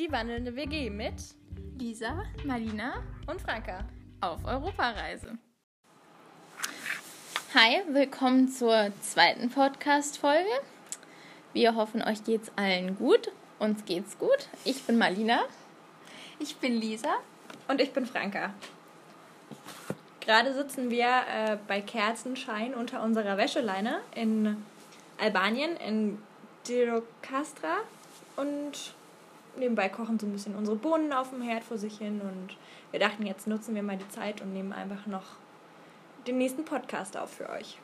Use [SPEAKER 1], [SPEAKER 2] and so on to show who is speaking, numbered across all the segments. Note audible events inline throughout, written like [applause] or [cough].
[SPEAKER 1] Die wandelnde WG mit
[SPEAKER 2] Lisa, Marlina
[SPEAKER 1] und Franka
[SPEAKER 2] auf Europareise. Hi, willkommen zur zweiten Podcast-Folge. Wir hoffen, euch geht's allen gut. Uns geht's gut. Ich bin Marlina.
[SPEAKER 3] Ich bin Lisa.
[SPEAKER 1] Und ich bin Franka. Gerade sitzen wir äh, bei Kerzenschein unter unserer Wäscheleine in Albanien, in Dirokastra. Und nebenbei kochen so ein bisschen unsere Bohnen auf dem Herd vor sich hin. Und wir dachten, jetzt nutzen wir mal die Zeit und nehmen einfach noch den nächsten Podcast auf für euch.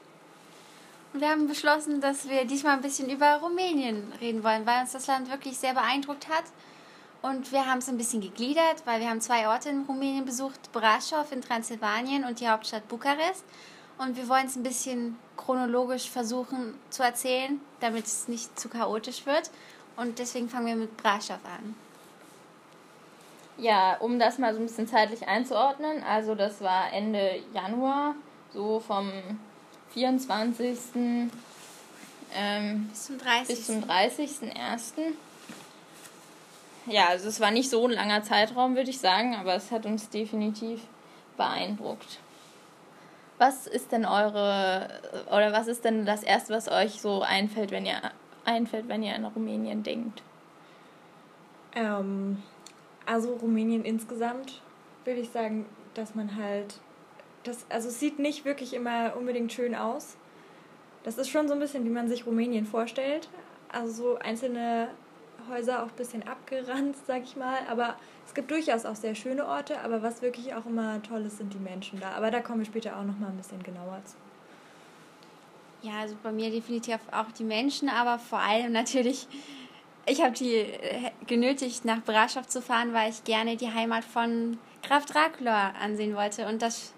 [SPEAKER 3] Wir haben beschlossen, dass wir diesmal ein bisschen über Rumänien reden wollen, weil uns das Land wirklich sehr beeindruckt hat. Und wir haben es ein bisschen gegliedert, weil wir haben zwei Orte in Rumänien besucht, Brașov in Transsilvanien und die Hauptstadt Bukarest. Und wir wollen es ein bisschen chronologisch versuchen zu erzählen, damit es nicht zu chaotisch wird. Und deswegen fangen wir mit Brașov an.
[SPEAKER 2] Ja, um das mal so ein bisschen zeitlich einzuordnen, also das war Ende Januar, so vom 24. Ähm,
[SPEAKER 3] bis zum 30.
[SPEAKER 2] Bis zum 30.01. Ja, also es war nicht so ein langer Zeitraum, würde ich sagen, aber es hat uns definitiv beeindruckt. Was ist denn eure oder was ist denn das erste, was euch so einfällt, wenn ihr einfällt, wenn ihr an Rumänien denkt?
[SPEAKER 1] Ähm, also Rumänien insgesamt würde ich sagen, dass man halt das also es sieht nicht wirklich immer unbedingt schön aus. Das ist schon so ein bisschen, wie man sich Rumänien vorstellt. Also so einzelne Häuser auch ein bisschen abgeranzt, [laughs] sag ich mal. Aber es gibt durchaus auch sehr schöne Orte. Aber was wirklich auch immer toll ist, sind die Menschen da. Aber da kommen wir später auch noch mal ein bisschen genauer zu.
[SPEAKER 3] Ja, also bei mir definitiv auch die Menschen, aber vor allem natürlich, ich habe die genötigt, nach Brașov zu fahren, weil ich gerne die Heimat von Graf Dracula ansehen wollte. Und das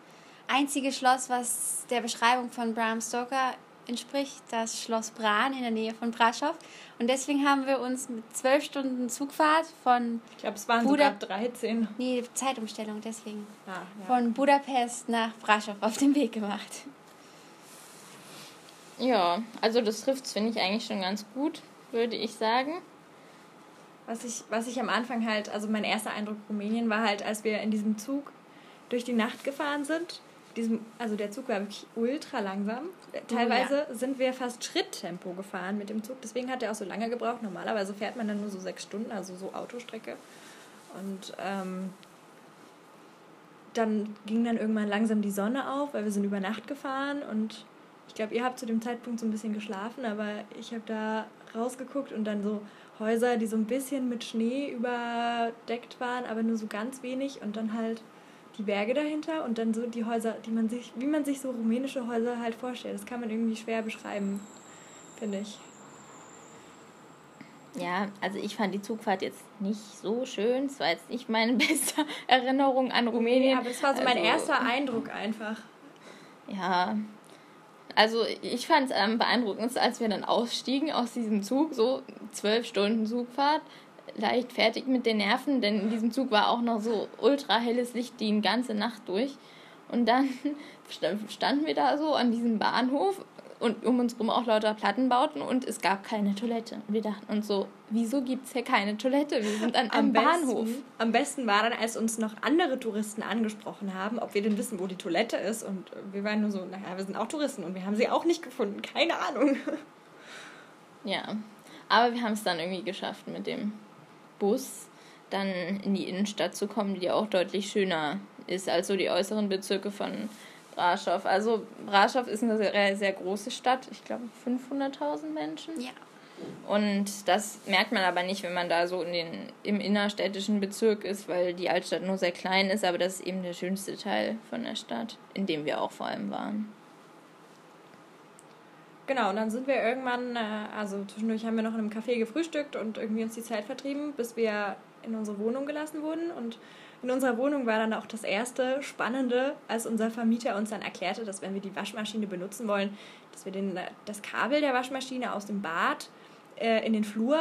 [SPEAKER 3] einzige Schloss, was der Beschreibung von Bram Stoker entspricht, das Schloss Bran in der Nähe von Brașov. Und deswegen haben wir uns mit zwölf Stunden Zugfahrt von.
[SPEAKER 1] Ich glaube, es waren Buda sogar 13.
[SPEAKER 3] Nee, Zeitumstellung, deswegen.
[SPEAKER 1] Ah, ja.
[SPEAKER 3] Von Budapest nach Brașov auf den Weg gemacht.
[SPEAKER 2] Ja, also das trifft es, finde ich eigentlich schon ganz gut, würde ich sagen.
[SPEAKER 1] Was ich, was ich am Anfang halt, also mein erster Eindruck Rumänien war halt, als wir in diesem Zug durch die Nacht gefahren sind diesem, also der Zug war wirklich ultra langsam. Teilweise oh, ja. sind wir fast Schritttempo gefahren mit dem Zug, deswegen hat er auch so lange gebraucht. Normalerweise fährt man dann nur so sechs Stunden, also so Autostrecke. Und ähm, dann ging dann irgendwann langsam die Sonne auf, weil wir sind über Nacht gefahren und ich glaube, ihr habt zu dem Zeitpunkt so ein bisschen geschlafen, aber ich habe da rausgeguckt und dann so Häuser, die so ein bisschen mit Schnee überdeckt waren, aber nur so ganz wenig und dann halt die Berge dahinter und dann so die Häuser, die man sich, wie man sich so rumänische Häuser halt vorstellt. Das kann man irgendwie schwer beschreiben, finde ich.
[SPEAKER 2] Ja, also ich fand die Zugfahrt jetzt nicht so schön. Es war jetzt nicht meine [laughs] beste Erinnerung an Rumänien.
[SPEAKER 1] Ja, aber es war so mein also, erster Eindruck einfach.
[SPEAKER 2] Ja, also ich fand es am beeindruckendsten, als wir dann ausstiegen aus diesem Zug, so zwölf Stunden Zugfahrt leicht fertig mit den Nerven, denn in diesem Zug war auch noch so ultra helles Licht die ganze Nacht durch. Und dann [laughs] standen wir da so an diesem Bahnhof und um uns rum auch lauter Plattenbauten und es gab keine Toilette. Und wir dachten uns so, wieso gibt es hier keine Toilette? Wir sind an einem Bahnhof.
[SPEAKER 1] Am besten war dann, als uns noch andere Touristen angesprochen haben, ob wir denn wissen, wo die Toilette ist. Und wir waren nur so, naja, wir sind auch Touristen und wir haben sie auch nicht gefunden. Keine Ahnung.
[SPEAKER 2] Ja, aber wir haben es dann irgendwie geschafft mit dem Bus dann in die Innenstadt zu kommen, die auch deutlich schöner ist als so die äußeren Bezirke von Brașov. Also Brașov ist eine sehr, sehr große Stadt, ich glaube 500.000 Menschen.
[SPEAKER 3] Ja.
[SPEAKER 2] Und das merkt man aber nicht, wenn man da so in den, im innerstädtischen Bezirk ist, weil die Altstadt nur sehr klein ist, aber das ist eben der schönste Teil von der Stadt, in dem wir auch vor allem waren.
[SPEAKER 1] Genau, und dann sind wir irgendwann, äh, also zwischendurch haben wir noch in einem Café gefrühstückt und irgendwie uns die Zeit vertrieben, bis wir in unsere Wohnung gelassen wurden. Und in unserer Wohnung war dann auch das erste Spannende, als unser Vermieter uns dann erklärte, dass wenn wir die Waschmaschine benutzen wollen, dass wir den, das Kabel der Waschmaschine aus dem Bad äh, in den Flur,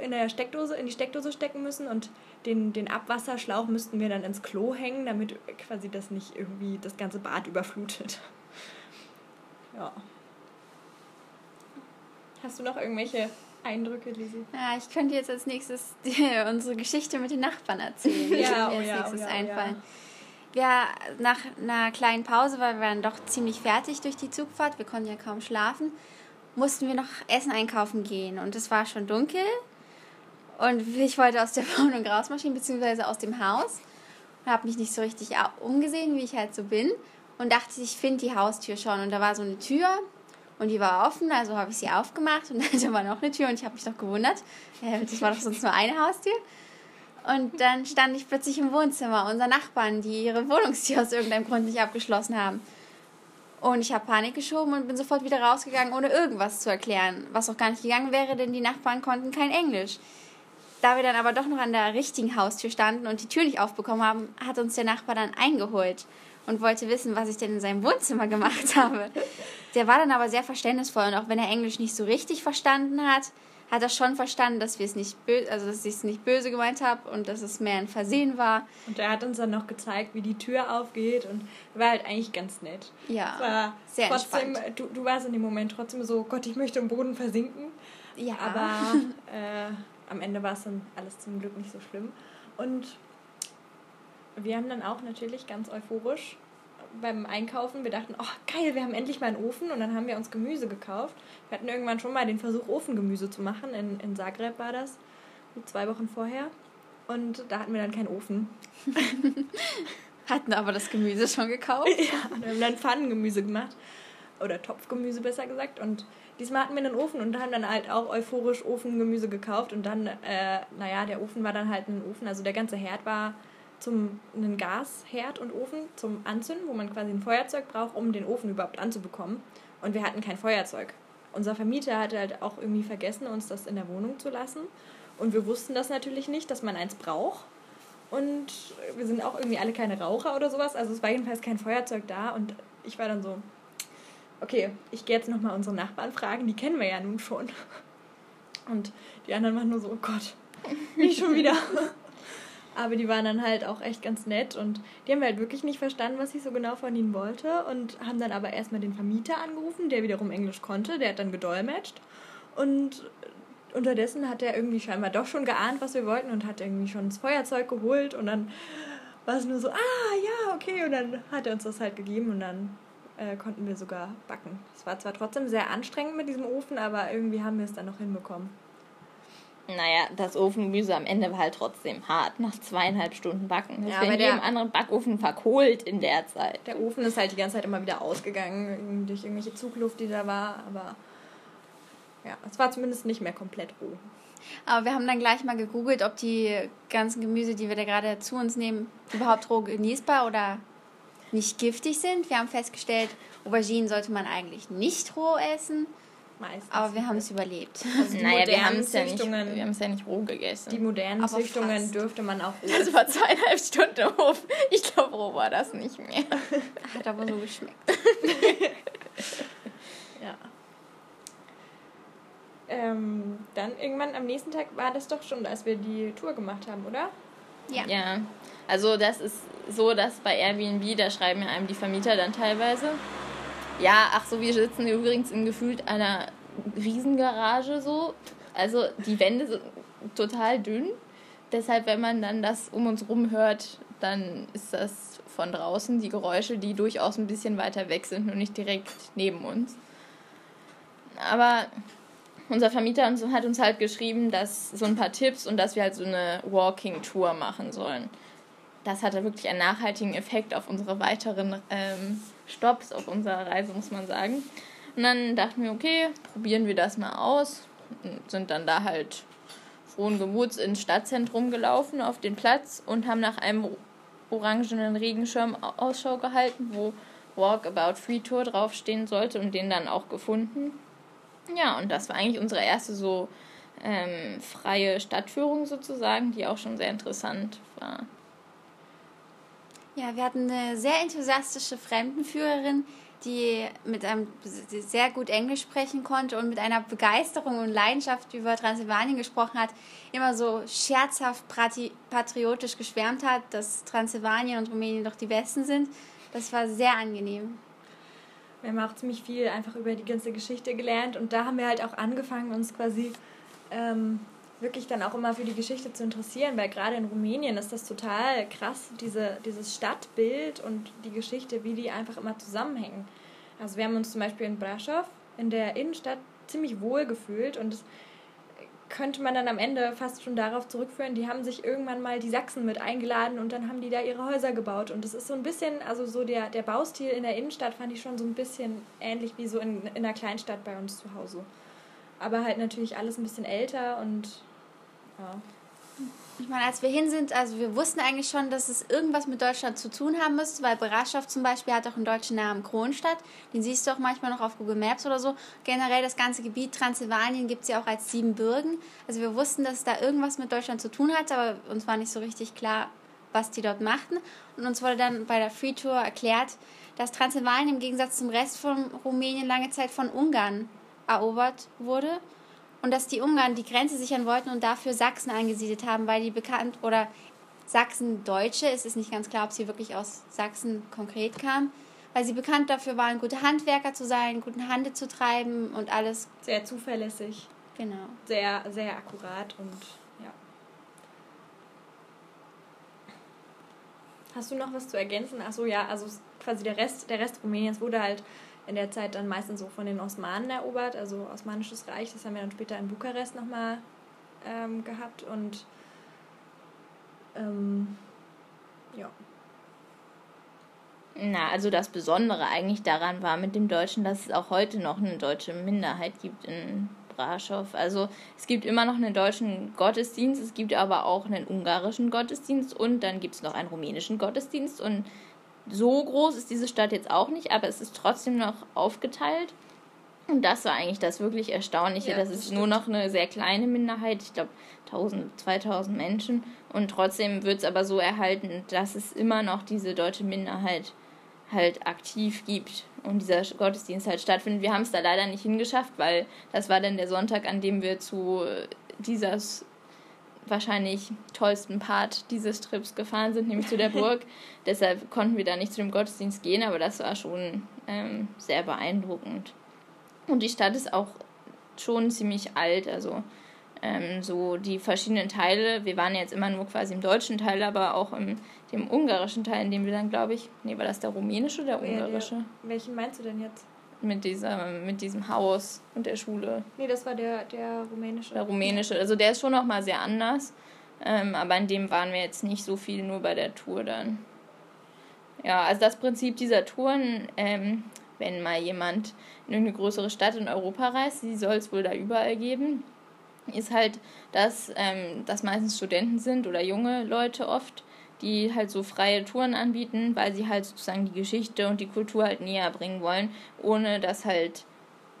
[SPEAKER 1] in der Steckdose, in die Steckdose stecken müssen und den, den Abwasserschlauch müssten wir dann ins Klo hängen, damit quasi das nicht irgendwie das ganze Bad überflutet. Ja. Hast du noch irgendwelche Eindrücke, Lisi?
[SPEAKER 3] Ja, ich könnte jetzt als nächstes [laughs] unsere Geschichte mit den Nachbarn erzählen. [laughs] ja, oh ja, als nächstes oh ja, einfallen. Ja. Wir nach einer kleinen Pause, weil wir waren doch ziemlich fertig durch die Zugfahrt, wir konnten ja kaum schlafen, mussten wir noch Essen einkaufen gehen. Und es war schon dunkel. Und ich wollte aus der [laughs] Wohnung rausmarschieren, beziehungsweise aus dem Haus. Und habe mich nicht so richtig umgesehen, wie ich halt so bin. Und dachte, ich finde die Haustür schon. Und da war so eine Tür und die war offen, also habe ich sie aufgemacht und [laughs] da war noch eine Tür und ich habe mich doch gewundert. Das war doch sonst nur eine Haustür. Und dann stand ich plötzlich im Wohnzimmer unserer Nachbarn, die ihre Wohnungstür aus irgendeinem Grund nicht abgeschlossen haben. Und ich habe Panik geschoben und bin sofort wieder rausgegangen, ohne irgendwas zu erklären. Was auch gar nicht gegangen wäre, denn die Nachbarn konnten kein Englisch. Da wir dann aber doch noch an der richtigen Haustür standen und die Tür nicht aufbekommen haben, hat uns der Nachbar dann eingeholt und wollte wissen, was ich denn in seinem Wohnzimmer gemacht [laughs] habe. Der war dann aber sehr verständnisvoll und auch wenn er Englisch nicht so richtig verstanden hat, hat er schon verstanden, dass wir es nicht böse, also dass ich es nicht böse gemeint habe und dass es mehr ein Versehen war.
[SPEAKER 1] Und er hat uns dann noch gezeigt, wie die Tür aufgeht und war halt eigentlich ganz nett. Ja. War sehr trotzdem, entspannt. Du, du warst in dem Moment trotzdem so, Gott, ich möchte im Boden versinken. Ja. Aber [laughs] äh, am Ende war es dann alles zum Glück nicht so schlimm. Und wir haben dann auch natürlich ganz euphorisch beim Einkaufen, wir dachten, oh geil, wir haben endlich mal einen Ofen und dann haben wir uns Gemüse gekauft. Wir hatten irgendwann schon mal den Versuch, Ofengemüse zu machen. In, in Zagreb war das, zwei Wochen vorher. Und da hatten wir dann keinen Ofen. [laughs]
[SPEAKER 3] hatten aber das Gemüse schon gekauft? [laughs]
[SPEAKER 1] Ja, und wir haben dann Pfannengemüse gemacht. Oder Topfgemüse besser gesagt. Und diesmal hatten wir einen Ofen und haben dann halt auch euphorisch Ofengemüse gekauft. Und dann, äh, naja, der Ofen war dann halt ein Ofen. Also der ganze Herd war zum einen Gasherd und Ofen zum Anzünden, wo man quasi ein Feuerzeug braucht, um den Ofen überhaupt anzubekommen. Und wir hatten kein Feuerzeug. Unser Vermieter hatte halt auch irgendwie vergessen, uns das in der Wohnung zu lassen. Und wir wussten das natürlich nicht, dass man eins braucht. Und wir sind auch irgendwie alle keine Raucher oder sowas. Also es war jedenfalls kein Feuerzeug da. Und ich war dann so, okay, ich gehe jetzt nochmal unsere Nachbarn fragen, die kennen wir ja nun schon. Und die anderen waren nur so, oh Gott, nicht schon wieder. [laughs] Aber die waren dann halt auch echt ganz nett und die haben halt wirklich nicht verstanden, was ich so genau von ihnen wollte und haben dann aber erstmal den Vermieter angerufen, der wiederum Englisch konnte, der hat dann gedolmetscht und unterdessen hat er irgendwie scheinbar doch schon geahnt, was wir wollten und hat irgendwie schon das Feuerzeug geholt und dann war es nur so, ah ja, okay und dann hat er uns das halt gegeben und dann äh, konnten wir sogar backen. Es war zwar trotzdem sehr anstrengend mit diesem Ofen, aber irgendwie haben wir es dann noch hinbekommen.
[SPEAKER 2] Naja, das Ofengemüse am Ende war halt trotzdem hart. Nach zweieinhalb Stunden backen. Das ja, wäre in jedem anderen Backofen verkohlt in der Zeit.
[SPEAKER 1] Der Ofen ist halt die ganze Zeit immer wieder ausgegangen durch irgendwelche Zugluft, die da war. Aber ja, es war zumindest nicht mehr komplett roh.
[SPEAKER 3] Aber wir haben dann gleich mal gegoogelt, ob die ganzen Gemüse, die wir da gerade zu uns nehmen, überhaupt roh genießbar oder nicht giftig sind. Wir haben festgestellt, Auberginen sollte man eigentlich nicht roh essen. Meistens. Aber wir haben es überlebt. Also naja, wir haben es
[SPEAKER 2] ja, nicht, wir haben es ja nicht roh gegessen.
[SPEAKER 1] Die modernen Aber Züchtungen fast. dürfte man auch
[SPEAKER 2] roh [laughs] Das war zweieinhalb Stunden Hof. Ich glaube, roh war das nicht mehr. [laughs]
[SPEAKER 3] Hat aber so geschmeckt. [laughs]
[SPEAKER 1] ja. Ähm, dann irgendwann am nächsten Tag war das doch schon, als wir die Tour gemacht haben, oder?
[SPEAKER 2] Ja. Ja. Also das ist so, dass bei Airbnb, da schreiben ja einem die Vermieter dann teilweise, ja, ach so, wir sitzen übrigens in gefühlt einer Riesengarage so. Also die Wände sind total dünn. Deshalb, wenn man dann das um uns rum hört, dann ist das von draußen die Geräusche, die durchaus ein bisschen weiter weg sind und nicht direkt neben uns. Aber unser Vermieter hat uns halt geschrieben, dass so ein paar Tipps und dass wir halt so eine Walking-Tour machen sollen. Das hatte wirklich einen nachhaltigen Effekt auf unsere weiteren ähm, Stopps auf unserer Reise, muss man sagen. Und dann dachten wir, okay, probieren wir das mal aus. Und sind dann da halt frohen Gemuts ins Stadtzentrum gelaufen, auf den Platz und haben nach einem orangenen Regenschirm Ausschau gehalten, wo Walk About Free Tour draufstehen sollte und den dann auch gefunden. Ja, und das war eigentlich unsere erste so ähm, freie Stadtführung sozusagen, die auch schon sehr interessant war.
[SPEAKER 3] Ja, wir hatten eine sehr enthusiastische Fremdenführerin, die mit einem sehr gut Englisch sprechen konnte und mit einer Begeisterung und Leidenschaft über Transsilvanien gesprochen hat, immer so scherzhaft patriotisch geschwärmt hat, dass Transsilvanien und Rumänien doch die besten sind. Das war sehr angenehm.
[SPEAKER 1] Wir haben auch ziemlich viel einfach über die ganze Geschichte gelernt und da haben wir halt auch angefangen, uns quasi ähm, wirklich dann auch immer für die Geschichte zu interessieren, weil gerade in Rumänien ist das total krass, diese, dieses Stadtbild und die Geschichte, wie die einfach immer zusammenhängen. Also wir haben uns zum Beispiel in Brasov in der Innenstadt ziemlich wohl gefühlt und das könnte man dann am Ende fast schon darauf zurückführen, die haben sich irgendwann mal die Sachsen mit eingeladen und dann haben die da ihre Häuser gebaut. Und das ist so ein bisschen, also so der, der Baustil in der Innenstadt fand ich schon so ein bisschen ähnlich wie so in, in einer Kleinstadt bei uns zu Hause. Aber halt natürlich alles ein bisschen älter und ja.
[SPEAKER 3] Ich meine, als wir hin sind, also wir wussten eigentlich schon, dass es irgendwas mit Deutschland zu tun haben müsste, weil Brasov zum Beispiel hat auch einen deutschen Namen Kronstadt. Den siehst du auch manchmal noch auf Google Maps oder so. Generell das ganze Gebiet Transsilvanien gibt es ja auch als Siebenbürgen. Also wir wussten, dass es da irgendwas mit Deutschland zu tun hat, aber uns war nicht so richtig klar, was die dort machten. Und uns wurde dann bei der Free Tour erklärt, dass Transsilvanien im Gegensatz zum Rest von Rumänien lange Zeit von Ungarn erobert wurde und dass die Ungarn die Grenze sichern wollten und dafür Sachsen angesiedelt haben, weil die bekannt oder Sachsen-Deutsche, es ist nicht ganz klar, ob sie wirklich aus Sachsen konkret kamen, weil sie bekannt dafür waren, gute Handwerker zu sein, guten Handel zu treiben und alles.
[SPEAKER 1] Sehr zuverlässig.
[SPEAKER 3] Genau.
[SPEAKER 1] Sehr, sehr akkurat und ja. Hast du noch was zu ergänzen? Achso, ja, also quasi der Rest, der Rest Rumäniens wurde halt in der Zeit dann meistens so von den Osmanen erobert, also Osmanisches Reich. Das haben wir dann später in Bukarest nochmal ähm, gehabt und ähm, ja.
[SPEAKER 2] Na, also das Besondere eigentlich daran war mit dem Deutschen, dass es auch heute noch eine deutsche Minderheit gibt in Braschow. Also es gibt immer noch einen deutschen Gottesdienst, es gibt aber auch einen ungarischen Gottesdienst und dann gibt es noch einen rumänischen Gottesdienst und so groß ist diese Stadt jetzt auch nicht, aber es ist trotzdem noch aufgeteilt. Und das war eigentlich das wirklich Erstaunliche. Ja, das, das ist stimmt. nur noch eine sehr kleine Minderheit, ich glaube 1000, 2000 Menschen. Und trotzdem wird es aber so erhalten, dass es immer noch diese deutsche Minderheit halt aktiv gibt und dieser Gottesdienst halt stattfindet. Wir haben es da leider nicht hingeschafft, weil das war dann der Sonntag, an dem wir zu dieses wahrscheinlich tollsten Part dieses Trips gefahren sind, nämlich zu der Burg. [laughs] Deshalb konnten wir da nicht zu dem Gottesdienst gehen, aber das war schon ähm, sehr beeindruckend. Und die Stadt ist auch schon ziemlich alt, also ähm, so die verschiedenen Teile. Wir waren jetzt immer nur quasi im deutschen Teil, aber auch im dem ungarischen Teil, in dem wir dann, glaube ich, nee, war das der rumänische oder der ungarische? Ja,
[SPEAKER 1] der, welchen meinst du denn jetzt?
[SPEAKER 2] Mit, dieser, mit diesem Haus und der Schule.
[SPEAKER 1] Nee, das war der, der rumänische.
[SPEAKER 2] Der rumänische. Also der ist schon nochmal sehr anders. Ähm, aber in dem waren wir jetzt nicht so viel nur bei der Tour dann. Ja, also das Prinzip dieser Touren, ähm, wenn mal jemand in eine größere Stadt in Europa reist, die soll es wohl da überall geben, ist halt, dass ähm, das meistens Studenten sind oder junge Leute oft, die halt so freie Touren anbieten, weil sie halt sozusagen die Geschichte und die Kultur halt näher bringen wollen, ohne dass halt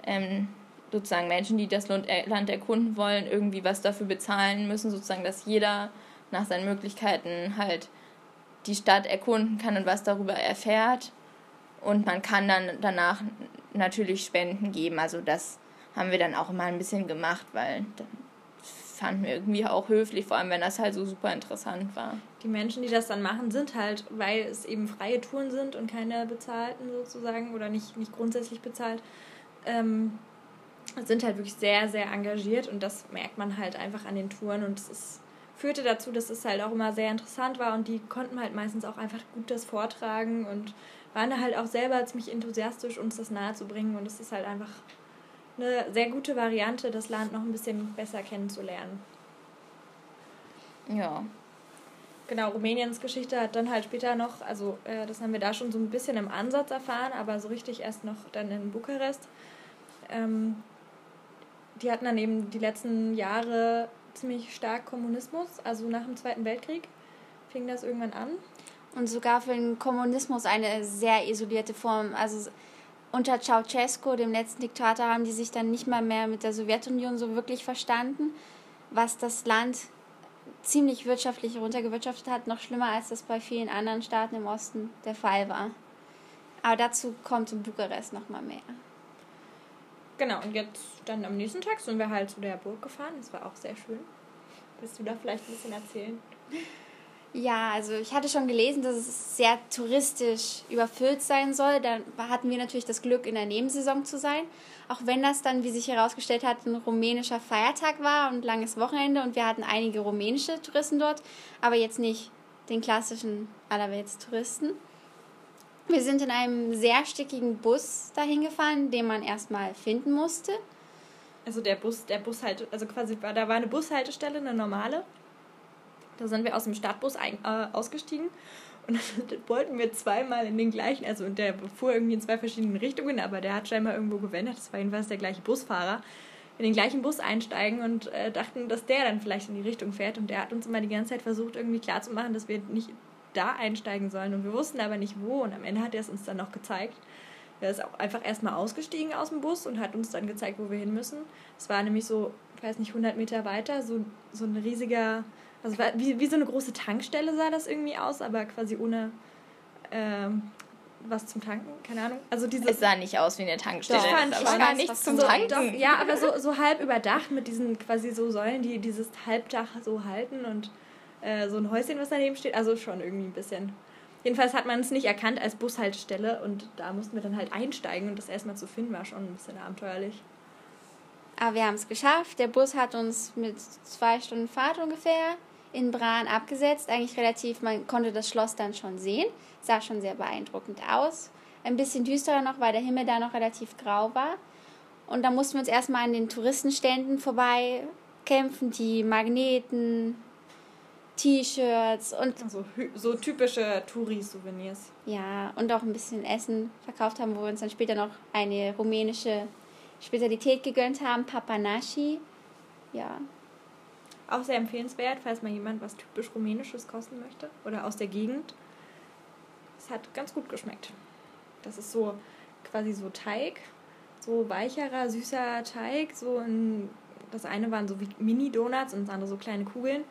[SPEAKER 2] ähm, sozusagen Menschen, die das Land erkunden wollen, irgendwie was dafür bezahlen müssen, sozusagen, dass jeder nach seinen Möglichkeiten halt die Stadt erkunden kann und was darüber erfährt. Und man kann dann danach natürlich Spenden geben. Also das haben wir dann auch mal ein bisschen gemacht, weil fanden wir irgendwie auch höflich, vor allem wenn das halt so super interessant war.
[SPEAKER 1] Die Menschen, die das dann machen, sind halt, weil es eben freie Touren sind und keine bezahlten sozusagen oder nicht, nicht grundsätzlich bezahlt, ähm, sind halt wirklich sehr, sehr engagiert und das merkt man halt einfach an den Touren und es führte dazu, dass es halt auch immer sehr interessant war und die konnten halt meistens auch einfach gut das vortragen und waren da halt auch selber ziemlich enthusiastisch, uns das nahe zu bringen und es ist halt einfach eine sehr gute Variante, das Land noch ein bisschen besser kennenzulernen.
[SPEAKER 2] Ja.
[SPEAKER 1] Genau, Rumäniens Geschichte hat dann halt später noch, also äh, das haben wir da schon so ein bisschen im Ansatz erfahren, aber so richtig erst noch dann in Bukarest. Ähm, die hatten dann eben die letzten Jahre ziemlich stark Kommunismus, also nach dem Zweiten Weltkrieg fing das irgendwann an.
[SPEAKER 3] Und sogar für den Kommunismus eine sehr isolierte Form. Also unter Ceausescu, dem letzten Diktator, haben die sich dann nicht mal mehr mit der Sowjetunion so wirklich verstanden, was das Land ziemlich wirtschaftlich runtergewirtschaftet hat, noch schlimmer als das bei vielen anderen Staaten im Osten der Fall war. Aber dazu kommt in Bukarest noch mal mehr.
[SPEAKER 1] Genau, und jetzt dann am nächsten Tag sind wir halt zu der Burg gefahren. Das war auch sehr schön. Willst du da vielleicht ein bisschen erzählen?
[SPEAKER 3] Ja, also ich hatte schon gelesen, dass es sehr touristisch überfüllt sein soll. Da hatten wir natürlich das Glück, in der Nebensaison zu sein. Auch wenn das dann, wie sich herausgestellt hat, ein rumänischer Feiertag war und langes Wochenende und wir hatten einige rumänische Touristen dort, aber jetzt nicht den klassischen Allerwelts-Touristen. Wir sind in einem sehr stickigen Bus dahin gefahren, den man erstmal finden musste.
[SPEAKER 1] Also der Bus, der Bushalte, also quasi, da war eine Bushaltestelle, eine normale. Da sind wir aus dem Stadtbus ein, äh, ausgestiegen. Und dann [laughs] wollten wir zweimal in den gleichen, also und der fuhr irgendwie in zwei verschiedenen Richtungen, aber der hat scheinbar irgendwo gewendet, das war jedenfalls der gleiche Busfahrer, in den gleichen Bus einsteigen und äh, dachten, dass der dann vielleicht in die Richtung fährt. Und der hat uns immer die ganze Zeit versucht, irgendwie klarzumachen, dass wir nicht da einsteigen sollen. Und wir wussten aber nicht wo. Und am Ende hat er es uns dann noch gezeigt. Er ist auch einfach erstmal ausgestiegen aus dem Bus und hat uns dann gezeigt, wo wir hin müssen. Es war nämlich so, ich weiß nicht, 100 Meter weiter, so, so ein riesiger also wie, wie so eine große Tankstelle sah das irgendwie aus, aber quasi ohne ähm, was zum Tanken, keine Ahnung. Also
[SPEAKER 2] dieses, es sah nicht aus wie eine Tankstelle. Doch, fand,
[SPEAKER 1] aber gar nichts zum so, Tanken. Doch, ja, aber so, so halb überdacht mit diesen quasi so Säulen, die dieses Halbdach so halten und äh, so ein Häuschen, was daneben steht. Also schon irgendwie ein bisschen. Jedenfalls hat man es nicht erkannt als Bushaltestelle und da mussten wir dann halt einsteigen und das erstmal zu finden war schon ein bisschen abenteuerlich.
[SPEAKER 3] Aber wir haben es geschafft. Der Bus hat uns mit zwei Stunden Fahrt ungefähr in Bran abgesetzt. Eigentlich relativ, man konnte das Schloss dann schon sehen. Sah schon sehr beeindruckend aus. Ein bisschen düsterer noch, weil der Himmel da noch relativ grau war. Und da mussten wir uns erstmal an den Touristenständen vorbei kämpfen, die Magneten, T-Shirts und.
[SPEAKER 1] So, so typische Touri-Souvenirs.
[SPEAKER 3] Ja, und auch ein bisschen Essen verkauft haben, wo wir uns dann später noch eine rumänische Spezialität gegönnt haben, Papanashi. Ja,
[SPEAKER 1] auch sehr empfehlenswert, falls mal jemand was typisch Rumänisches kosten möchte oder aus der Gegend. Es hat ganz gut geschmeckt. Das ist so quasi so Teig, so weicherer, süßer Teig. So ein, das eine waren so wie Mini-Donuts und das andere so kleine Kugeln.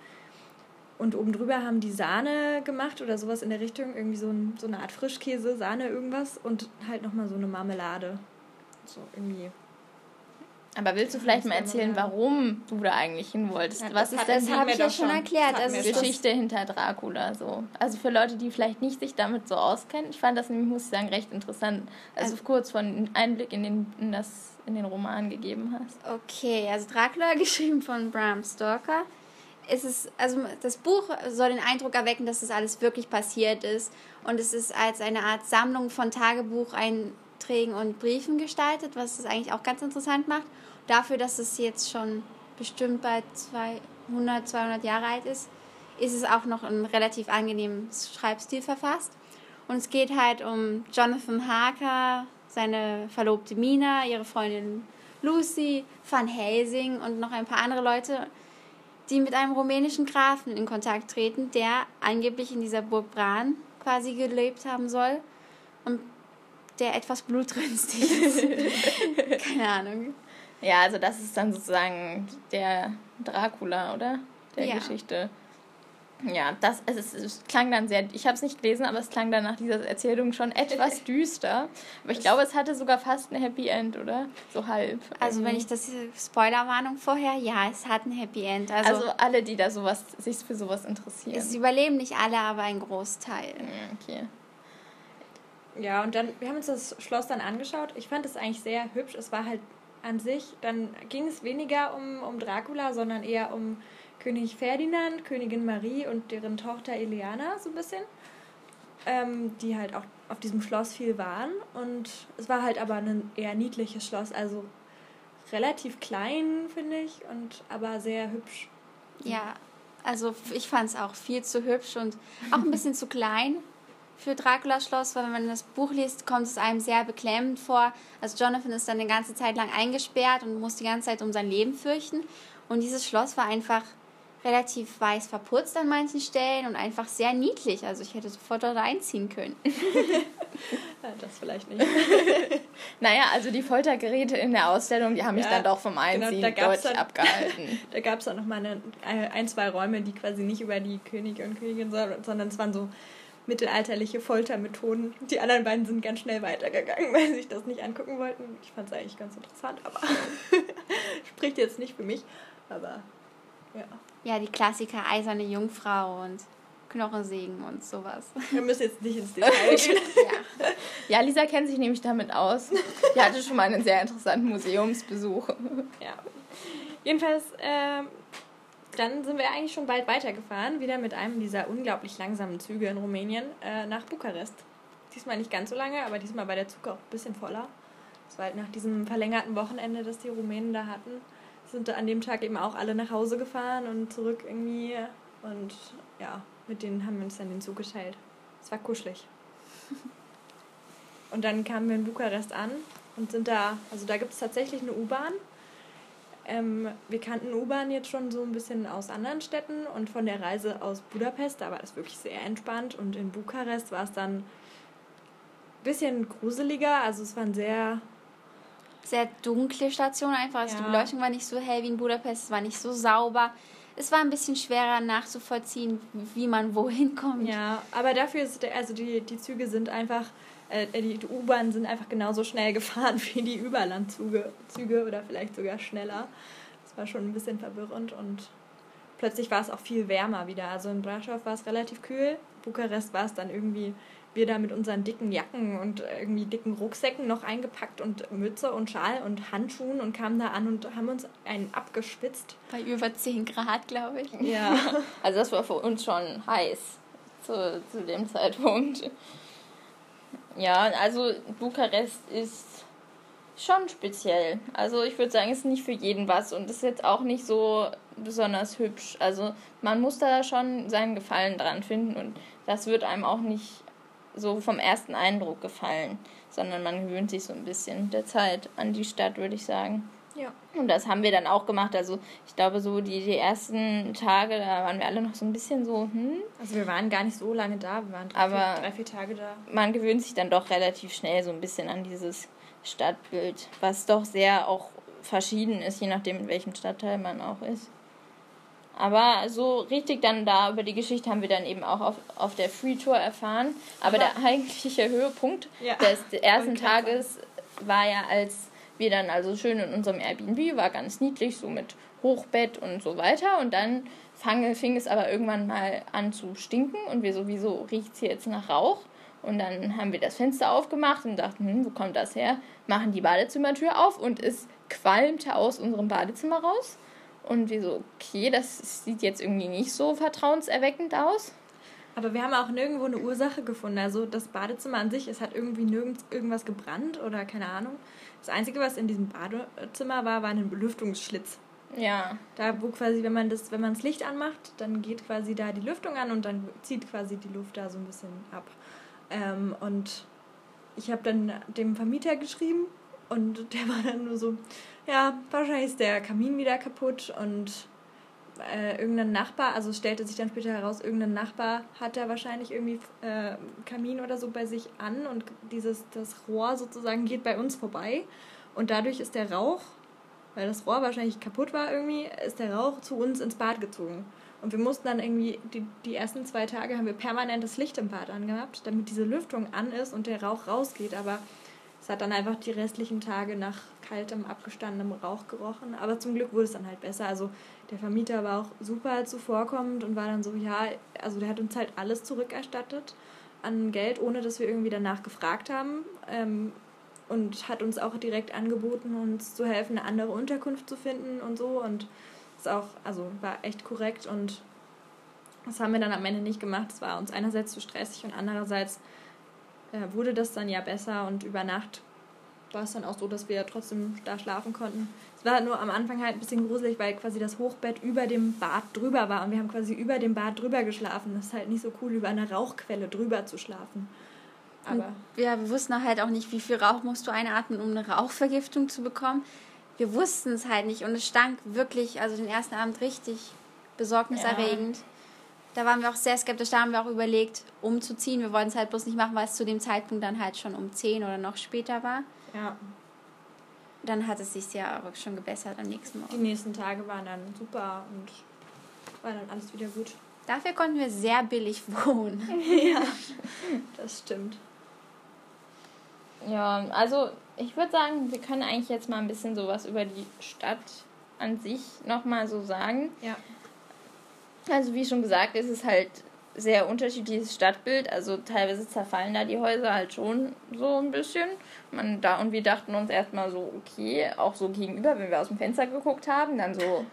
[SPEAKER 1] Und oben drüber haben die Sahne gemacht oder sowas in der Richtung, irgendwie so, ein, so eine Art Frischkäse, Sahne, irgendwas und halt nochmal so eine Marmelade. So irgendwie
[SPEAKER 2] aber willst du vielleicht mal erzählen, warum du da eigentlich hin wolltest? Ja, Was ist das? Das habe ich ja schon erklärt. Also die Geschichte hinter Dracula so. Also für Leute, die vielleicht nicht sich damit so auskennen, ich fand das nämlich, muss ich sagen, recht interessant. Also, also kurz von Einblick in den, in, das, in den Roman gegeben hast.
[SPEAKER 3] Okay, also Dracula, [laughs] geschrieben von Bram Stoker. Es ist, also das Buch soll den Eindruck erwecken, dass das alles wirklich passiert ist. Und es ist als eine Art Sammlung von Tagebucheinträgen und Briefen gestaltet, was es eigentlich auch ganz interessant macht dafür, dass es jetzt schon bestimmt bei 200, 200 Jahre alt ist, ist es auch noch in relativ angenehmem Schreibstil verfasst. Und es geht halt um Jonathan Harker, seine Verlobte Mina, ihre Freundin Lucy, Van Helsing und noch ein paar andere Leute, die mit einem rumänischen Grafen in Kontakt treten, der angeblich in dieser Burg Bran quasi gelebt haben soll der etwas blutrünstig [laughs] ist. Keine Ahnung.
[SPEAKER 2] Ja, also das ist dann sozusagen der Dracula, oder? Der ja. Geschichte. Ja, das es, es klang dann sehr, ich habe es nicht gelesen, aber es klang dann nach dieser Erzählung schon etwas [laughs] düster. Aber ich glaube, es hatte sogar fast ein Happy End, oder? So halb.
[SPEAKER 3] Also wenn ich das Spoilerwarnung vorher, ja, es hat ein Happy End.
[SPEAKER 2] Also, also alle, die da sowas, sich für sowas interessieren.
[SPEAKER 3] Es überleben nicht alle, aber ein Großteil.
[SPEAKER 2] Okay.
[SPEAKER 1] Ja, und dann, wir haben uns das Schloss dann angeschaut. Ich fand es eigentlich sehr hübsch. Es war halt an sich, dann ging es weniger um, um Dracula, sondern eher um König Ferdinand, Königin Marie und deren Tochter Eliana so ein bisschen, ähm, die halt auch auf diesem Schloss viel waren. Und es war halt aber ein eher niedliches Schloss, also relativ klein, finde ich, und aber sehr hübsch.
[SPEAKER 3] Ja, also ich fand es auch viel zu hübsch und auch ein bisschen zu klein für Dracula Schloss, weil wenn man das Buch liest, kommt es einem sehr beklemmend vor. Also Jonathan ist dann eine ganze Zeit lang eingesperrt und muss die ganze Zeit um sein Leben fürchten. Und dieses Schloss war einfach relativ weiß verputzt an manchen Stellen und einfach sehr niedlich. Also ich hätte sofort dort einziehen können. [laughs]
[SPEAKER 1] das vielleicht nicht. [laughs]
[SPEAKER 2] naja, also die Foltergeräte in der Ausstellung, die haben mich ja, dann doch vom genau, Einziehen genau, deutlich dann, abgehalten. [laughs]
[SPEAKER 1] da gab es dann noch mal eine, ein, zwei Räume, die quasi nicht über die Könige und Königin, sondern es waren so mittelalterliche Foltermethoden. Die anderen beiden sind ganz schnell weitergegangen, [laughs] weil sie sich das nicht angucken wollten. Ich fand es eigentlich ganz interessant, aber [laughs] spricht jetzt nicht für mich. Aber ja.
[SPEAKER 3] Ja, die Klassiker Eiserne Jungfrau und Knochensägen und sowas.
[SPEAKER 1] Wir müssen jetzt nicht ins [laughs] Detail gehen.
[SPEAKER 3] ja.
[SPEAKER 2] Ja, Lisa kennt sich nämlich damit aus. Die hatte schon mal einen sehr interessanten Museumsbesuch.
[SPEAKER 1] Ja. Jedenfalls, ähm, dann sind wir eigentlich schon bald weitergefahren, wieder mit einem dieser unglaublich langsamen Züge in Rumänien äh, nach Bukarest. Diesmal nicht ganz so lange, aber diesmal war der Zug auch ein bisschen voller. Das war halt nach diesem verlängerten Wochenende, das die Rumänen da hatten, sind an dem Tag eben auch alle nach Hause gefahren und zurück irgendwie. Und ja, mit denen haben wir uns dann den Zug geteilt. Es war kuschelig. [laughs] Und dann kamen wir in Bukarest an und sind da, also da gibt es tatsächlich eine U-Bahn. Ähm, wir kannten U-Bahn jetzt schon so ein bisschen aus anderen Städten und von der Reise aus Budapest, da war das wirklich sehr entspannt. Und in Bukarest war es dann ein bisschen gruseliger, also es waren sehr
[SPEAKER 3] Sehr dunkle Station einfach. Also die
[SPEAKER 1] Ja.
[SPEAKER 3] Beleuchtung war nicht so hell wie in Budapest, es war nicht so sauber. Es war ein bisschen schwerer nachzuvollziehen, wie man wohin kommt.
[SPEAKER 1] Ja, aber dafür ist der, also die, die Züge sind einfach, äh, die, U-Bahnen sind einfach genauso schnell gefahren [laughs] wie die Überlandzüge Züge oder vielleicht sogar schneller. Das war schon ein bisschen verwirrend und plötzlich war es auch viel wärmer wieder. Also in Brasov war es relativ kühl, Bukarest war es dann irgendwie, wir da mit unseren dicken Jacken und irgendwie dicken Rucksäcken noch eingepackt und Mütze und Schal und Handschuhen und kamen da an und haben uns einen abgespitzt.
[SPEAKER 3] Bei über 10 Grad, glaube ich.
[SPEAKER 1] Ja. [laughs]
[SPEAKER 2] Also das war für uns schon heiß zu, zu dem Zeitpunkt. Ja, also Bukarest ist schon speziell. Also ich würde sagen, es ist nicht für jeden was und ist jetzt auch nicht so besonders hübsch. Also man muss da schon seinen Gefallen dran finden und das wird einem auch nicht so vom ersten Eindruck gefallen, sondern man gewöhnt sich so ein bisschen der Zeit an die Stadt, würde ich sagen.
[SPEAKER 1] Ja.
[SPEAKER 2] Und das haben wir dann auch gemacht. Also ich glaube, so die, die ersten Tage, da waren wir alle noch so ein bisschen so, hm.
[SPEAKER 1] Also wir waren gar nicht so lange da, wir waren drei,
[SPEAKER 2] Aber-
[SPEAKER 1] vier, drei, vier Tage da.
[SPEAKER 2] Man gewöhnt sich dann doch relativ schnell so ein bisschen an dieses Stadtbild, was doch sehr auch verschieden ist, je nachdem, in welchem Stadtteil man auch ist. Aber so richtig dann da über die Geschichte haben wir dann eben auch auf, auf der Free Tour erfahren. Aber,
[SPEAKER 1] Aber-
[SPEAKER 2] der eigentliche Höhepunkt
[SPEAKER 1] Ja,
[SPEAKER 2] des ersten Tages war ja, als wir dann also schön in unserem Airbnb, war ganz niedlich, so mit Hochbett und so weiter. Und dann fang, fing es aber irgendwann mal an zu stinken und wir sowieso riecht es hier jetzt nach Rauch. Und dann haben wir das Fenster aufgemacht und dachten, hm, wo kommt das her? Machen die Badezimmertür auf und es qualmte aus unserem Badezimmer raus. Und wir so, okay, das sieht jetzt irgendwie nicht so vertrauenserweckend aus.
[SPEAKER 1] Aber wir haben auch nirgendwo eine Ursache gefunden. Also das Badezimmer an sich, es hat irgendwie nirgends irgendwas gebrannt oder keine Ahnung. Das Einzige, was in diesem Badezimmer war, war ein Belüftungsschlitz.
[SPEAKER 2] Ja,
[SPEAKER 1] Da, wo quasi, wenn man das, wenn man das Licht anmacht, dann geht quasi da die Lüftung an und dann zieht quasi die Luft da so ein bisschen ab. Ähm, und ich habe dann dem Vermieter geschrieben und [laughs] der war dann nur so, ja, wahrscheinlich ist der Kamin wieder kaputt und äh, irgendein Nachbar, also stellte sich dann später heraus, irgendein Nachbar hat da wahrscheinlich irgendwie äh, Kamin oder so bei sich an und dieses das Rohr sozusagen geht bei uns vorbei und dadurch ist der Rauch, weil das Rohr wahrscheinlich kaputt war irgendwie, ist der Rauch zu uns ins Bad gezogen. Und wir mussten dann irgendwie, die, die ersten zwei Tage haben wir permanent das Licht im Bad angehabt, damit diese Lüftung an ist und der Rauch rausgeht. Aber es hat dann einfach die restlichen Tage nach kaltem, abgestandenem Rauch gerochen. Aber zum Glück wurde es dann halt besser. Also der Vermieter war auch super zuvorkommend und war dann so, ja, also der hat uns halt alles zurückerstattet an Geld, ohne dass wir irgendwie danach gefragt haben. Ähm, und hat uns auch direkt angeboten, uns zu helfen, eine andere Unterkunft zu finden und so. Und ist auch, also war echt korrekt und das haben wir dann am Ende nicht gemacht. Es war uns einerseits zu stressig und andererseits äh, wurde das dann ja besser und über Nacht war es dann auch so, dass wir trotzdem da schlafen konnten. Es war nur am Anfang halt ein bisschen gruselig, weil quasi das Hochbett über dem Bad drüber war und wir haben quasi über dem Bad drüber geschlafen. Das ist halt nicht so cool, über einer Rauchquelle drüber zu schlafen. Aber
[SPEAKER 3] Ja, wir wussten halt auch nicht, wie viel Rauch musst du einatmen, um eine Rauchvergiftung zu bekommen. Wir wussten es halt nicht und es stank wirklich, also den ersten Abend richtig besorgniserregend. Da waren wir auch sehr skeptisch, da haben wir auch überlegt, umzuziehen. Wir wollten es halt bloß nicht machen, weil es zu dem Zeitpunkt dann halt schon um 10 oder noch später war.
[SPEAKER 1] ja,
[SPEAKER 3] Dann hat es sich ja auch schon gebessert am nächsten
[SPEAKER 1] die
[SPEAKER 3] Morgen.
[SPEAKER 1] nächsten Tage waren dann super und war dann alles wieder gut.
[SPEAKER 3] Dafür konnten wir sehr billig [laughs] wohnen.
[SPEAKER 1] ja, das stimmt.
[SPEAKER 2] Ja, also ich würde sagen, wir können eigentlich jetzt mal ein bisschen sowas über die Stadt an sich nochmal so sagen.
[SPEAKER 1] Ja.
[SPEAKER 2] Also wie schon gesagt, ist es halt sehr unterschiedliches Stadtbild. Also teilweise zerfallen da die Häuser halt schon so ein bisschen. Man da und wir dachten uns erstmal so, okay, auch so gegenüber, wenn wir aus dem Fenster geguckt haben, dann so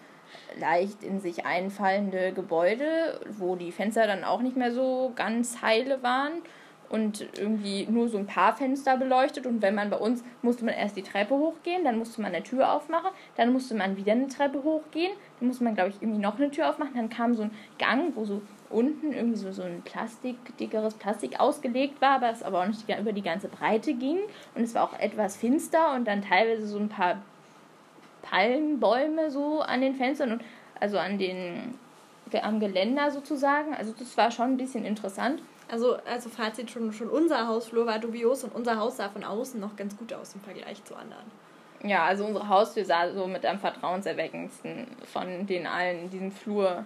[SPEAKER 2] leicht in sich einfallende Gebäude, wo die Fenster dann auch nicht mehr so ganz heile waren und irgendwie nur so ein paar Fenster beleuchtet. Und wenn man bei uns musste man erst die Treppe hochgehen, dann musste man eine Tür aufmachen, dann musste man wieder eine Treppe hochgehen, dann musste man, glaube ich, irgendwie noch eine Tür aufmachen. Dann kam so ein Gang, wo so unten irgendwie so, so ein Plastik, dickeres Plastik ausgelegt war, es aber auch nicht über die ganze Breite ging. Und es war auch etwas finster und dann teilweise so ein paar Palmbäume so an den Fenstern und also an den am Geländer sozusagen. Also das war schon ein bisschen interessant.
[SPEAKER 1] Also, also Fazit, schon, schon unser Hausflur war dubios und unser Haus sah von außen noch ganz gut aus im Vergleich zu anderen.
[SPEAKER 2] Ja, also unsere Haustür sah so mit am vertrauenserweckendsten von den allen in diesem Flur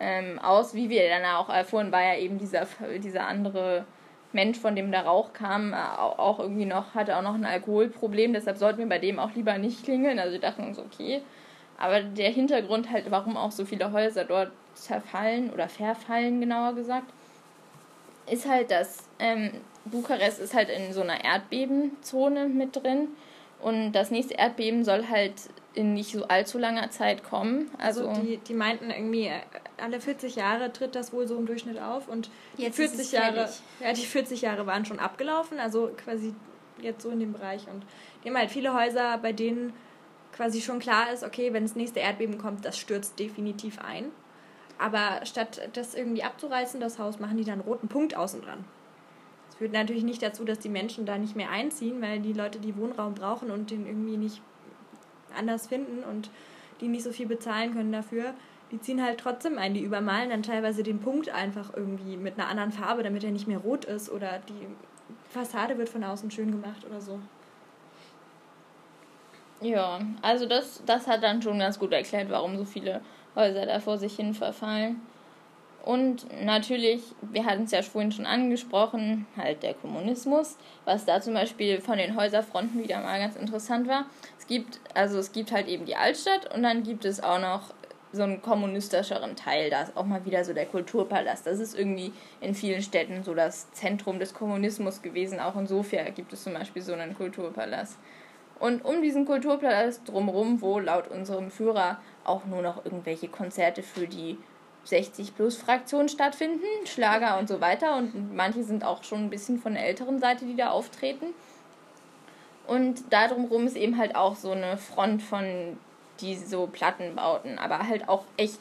[SPEAKER 2] ähm, aus. Wie wir dann auch erfuhren, war ja eben dieser, dieser andere Mensch, von dem der Rauch kam, äh, auch irgendwie noch, hatte auch noch ein Alkoholproblem, deshalb sollten wir bei dem auch lieber nicht klingeln. Also wir dachten uns, okay. Aber der Hintergrund halt, warum auch so viele Häuser dort zerfallen oder verfallen, genauer gesagt, ist halt, dass ähm, Bukarest ist halt in so einer Erdbebenzone mit drin und das nächste Erdbeben soll halt in nicht so allzu langer Zeit kommen.
[SPEAKER 1] Also, also die, die meinten irgendwie, äh, alle 40 Jahre tritt das wohl so im Durchschnitt auf und jetzt 40 Jahre, ja, die 40 Jahre waren schon abgelaufen, also quasi jetzt so in dem Bereich und die haben halt viele Häuser, bei denen quasi schon klar ist, okay, wenn das nächste Erdbeben kommt, das stürzt definitiv ein. Aber statt das irgendwie abzureißen, das Haus, machen die dann einen roten Punkt außen dran. Das führt natürlich nicht dazu, dass die Menschen da nicht mehr einziehen, weil die Leute, die Wohnraum brauchen und den irgendwie nicht anders finden und die nicht so viel bezahlen können dafür, die ziehen halt trotzdem ein. Die übermalen dann teilweise den Punkt einfach irgendwie mit einer anderen Farbe, damit er nicht mehr rot ist oder die Fassade wird von außen schön gemacht oder so.
[SPEAKER 2] Ja, also das, das hat dann schon ganz gut erklärt, warum so viele Häuser da vor sich hin verfallen. Und natürlich, wir hatten es ja vorhin schon angesprochen, halt der Kommunismus, was da zum Beispiel von den Häuserfronten wieder mal ganz interessant war. Es gibt, also es gibt halt eben die Altstadt und dann gibt es auch noch so einen kommunistischeren Teil. Da ist auch mal wieder so der Kulturpalast. Das ist irgendwie in vielen Städten so das Zentrum des Kommunismus gewesen. Auch in Sofia gibt es zum Beispiel so einen Kulturpalast. Und um diesen Kulturpalast drumherum, wo laut unserem Führer auch nur noch irgendwelche Konzerte für die 60-Plus-Fraktion stattfinden, Schlager und so weiter. Und manche sind auch schon ein bisschen von der älteren Seite, die da auftreten. Und da drumherum ist eben halt auch so eine Front von die so Plattenbauten, aber halt auch echt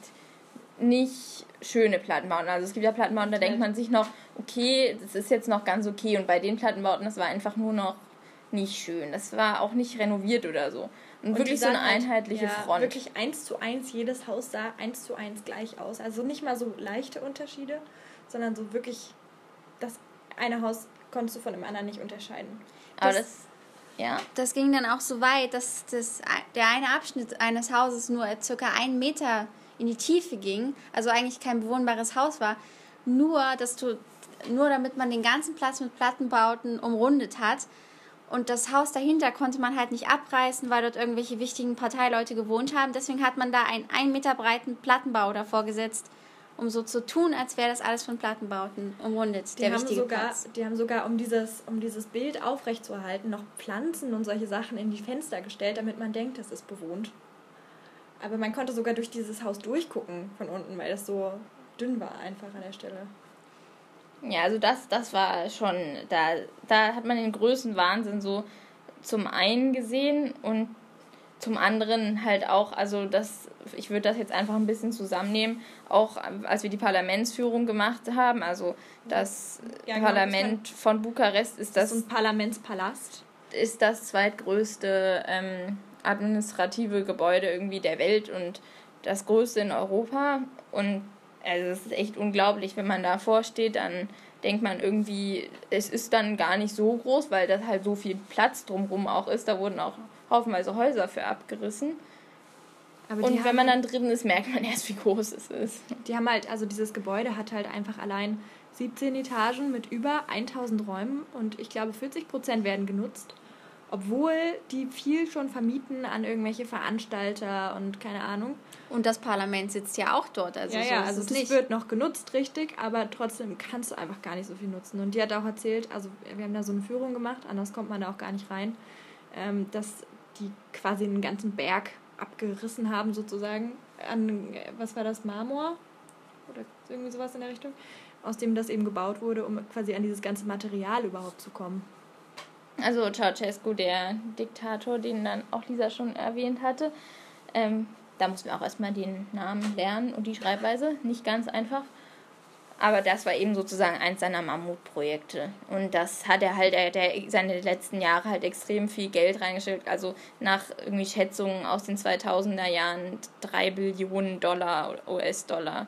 [SPEAKER 2] nicht schöne Plattenbauten. Also es gibt ja Plattenbauten, da denkt man sich noch, okay, das ist jetzt noch ganz okay. Und bei den Plattenbauten, das war einfach nur noch nicht schön. Das war auch nicht renoviert oder so. Und, und wirklich so eine
[SPEAKER 1] halt, einheitliche ja, Front. Wirklich eins zu eins, jedes Haus sah eins zu eins gleich aus. Also nicht mal so leichte Unterschiede, sondern so wirklich, das eine Haus konntest du von dem anderen nicht unterscheiden. Aber das, das
[SPEAKER 3] ja. Das ging dann auch so weit, dass das, der eine Abschnitt eines Hauses nur circa einen Meter in die Tiefe ging, also eigentlich kein bewohnbares Haus war, nur, dass du, nur damit man den ganzen Platz mit Plattenbauten umrundet hat und das Haus dahinter konnte man halt nicht abreißen, weil dort irgendwelche wichtigen Parteileute gewohnt haben. Deswegen hat man da einen ein Meter breiten Plattenbau davor gesetzt, um so zu tun, als wäre das alles von Plattenbauten umrundet.
[SPEAKER 1] Die der haben sogar, Platz. die haben sogar, um dieses, um dieses Bild aufrechtzuerhalten, noch Pflanzen und solche Sachen in die Fenster gestellt, damit man denkt, das ist bewohnt. Aber man konnte sogar durch dieses Haus durchgucken von unten, weil das so dünn war einfach an der Stelle.
[SPEAKER 2] Ja, also das, das war schon, da, da hat man den größten Wahnsinn so zum einen gesehen und zum anderen halt auch, also das, ich würde das jetzt einfach ein bisschen zusammennehmen, auch als wir die Parlamentsführung gemacht haben, also das ja, genau, Parlament das von Bukarest ist das.
[SPEAKER 1] Das ist ein Parlamentspalast.
[SPEAKER 2] Ist das zweitgrößte ähm, administrative Gebäude irgendwie der Welt und das größte in Europa. Und also es ist echt unglaublich, wenn man davor steht, dann denkt man irgendwie, es ist dann gar nicht so groß, weil das halt so viel Platz drumherum auch ist. Da wurden auch haufenweise Häuser für abgerissen. und wenn man dann drin ist, merkt man erst, wie groß es ist.
[SPEAKER 1] Die haben halt, also dieses Gebäude hat halt einfach allein 17 Etagen mit über 1000 Räumen und ich glaube 40 Prozent werden genutzt. Obwohl die viel schon vermieten an irgendwelche Veranstalter und keine Ahnung.
[SPEAKER 3] Und das Parlament sitzt ja auch dort. Also
[SPEAKER 1] ja,
[SPEAKER 3] so
[SPEAKER 1] ja, also
[SPEAKER 3] es nicht.
[SPEAKER 1] wird noch genutzt, richtig, aber trotzdem kannst du einfach gar nicht so viel nutzen. Und die hat auch erzählt, also wir haben da so eine Führung gemacht, anders kommt man da auch gar nicht rein, ähm, dass die quasi einen ganzen Berg abgerissen haben sozusagen an, äh, was war das, Marmor? Oder irgendwie sowas in der Richtung, aus dem das eben gebaut wurde, um quasi an dieses ganze Material überhaupt zu kommen.
[SPEAKER 2] Also Ceausescu, der Diktator, den dann auch Lisa schon erwähnt hatte, ähm, da mussten wir auch erstmal den Namen lernen und die Schreibweise. Nicht ganz einfach. Aber das war eben sozusagen eins seiner Mammutprojekte. Und das hat er halt, der, der seine letzten Jahre halt extrem viel Geld reingesteckt. Also nach irgendwie Schätzungen aus den 2000er Jahren drei Billionen Dollar, US-Dollar.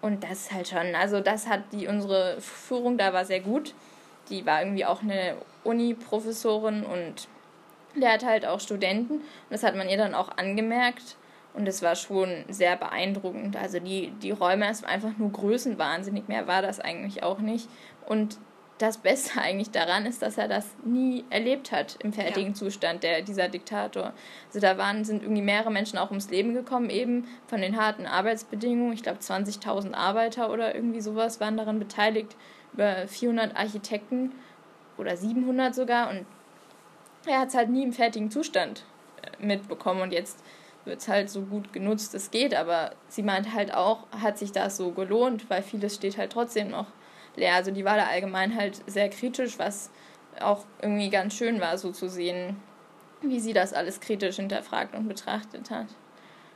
[SPEAKER 2] Und das ist halt schon, also das hat die, unsere Führung da war sehr gut. Die war irgendwie auch eine Uni-Professorin und lehrt halt auch Studenten. Und das hat man ihr dann auch angemerkt. Und es war schon sehr beeindruckend. Also die, die Räume, es war einfach nur größenwahnsinnig. Mehr war das eigentlich auch nicht. Und das Beste [laughs] eigentlich daran ist, dass er das nie erlebt hat im fertigen ja. Zustand, der, dieser Diktator. Also da waren, sind irgendwie mehrere Menschen auch ums Leben gekommen, eben von den harten Arbeitsbedingungen. Ich glaube 20.000 Arbeiter oder irgendwie sowas waren daran beteiligt, über 400 Architekten oder 700 sogar. Und er hat es halt nie im fertigen Zustand äh, mitbekommen. Und jetzt wird es halt so gut genutzt, es geht. Aber sie meint halt auch, hat sich das so gelohnt, weil vieles steht halt trotzdem noch leer. Also die war da allgemein halt sehr kritisch, was auch irgendwie ganz schön war, so zu sehen, wie sie das alles kritisch hinterfragt und betrachtet hat.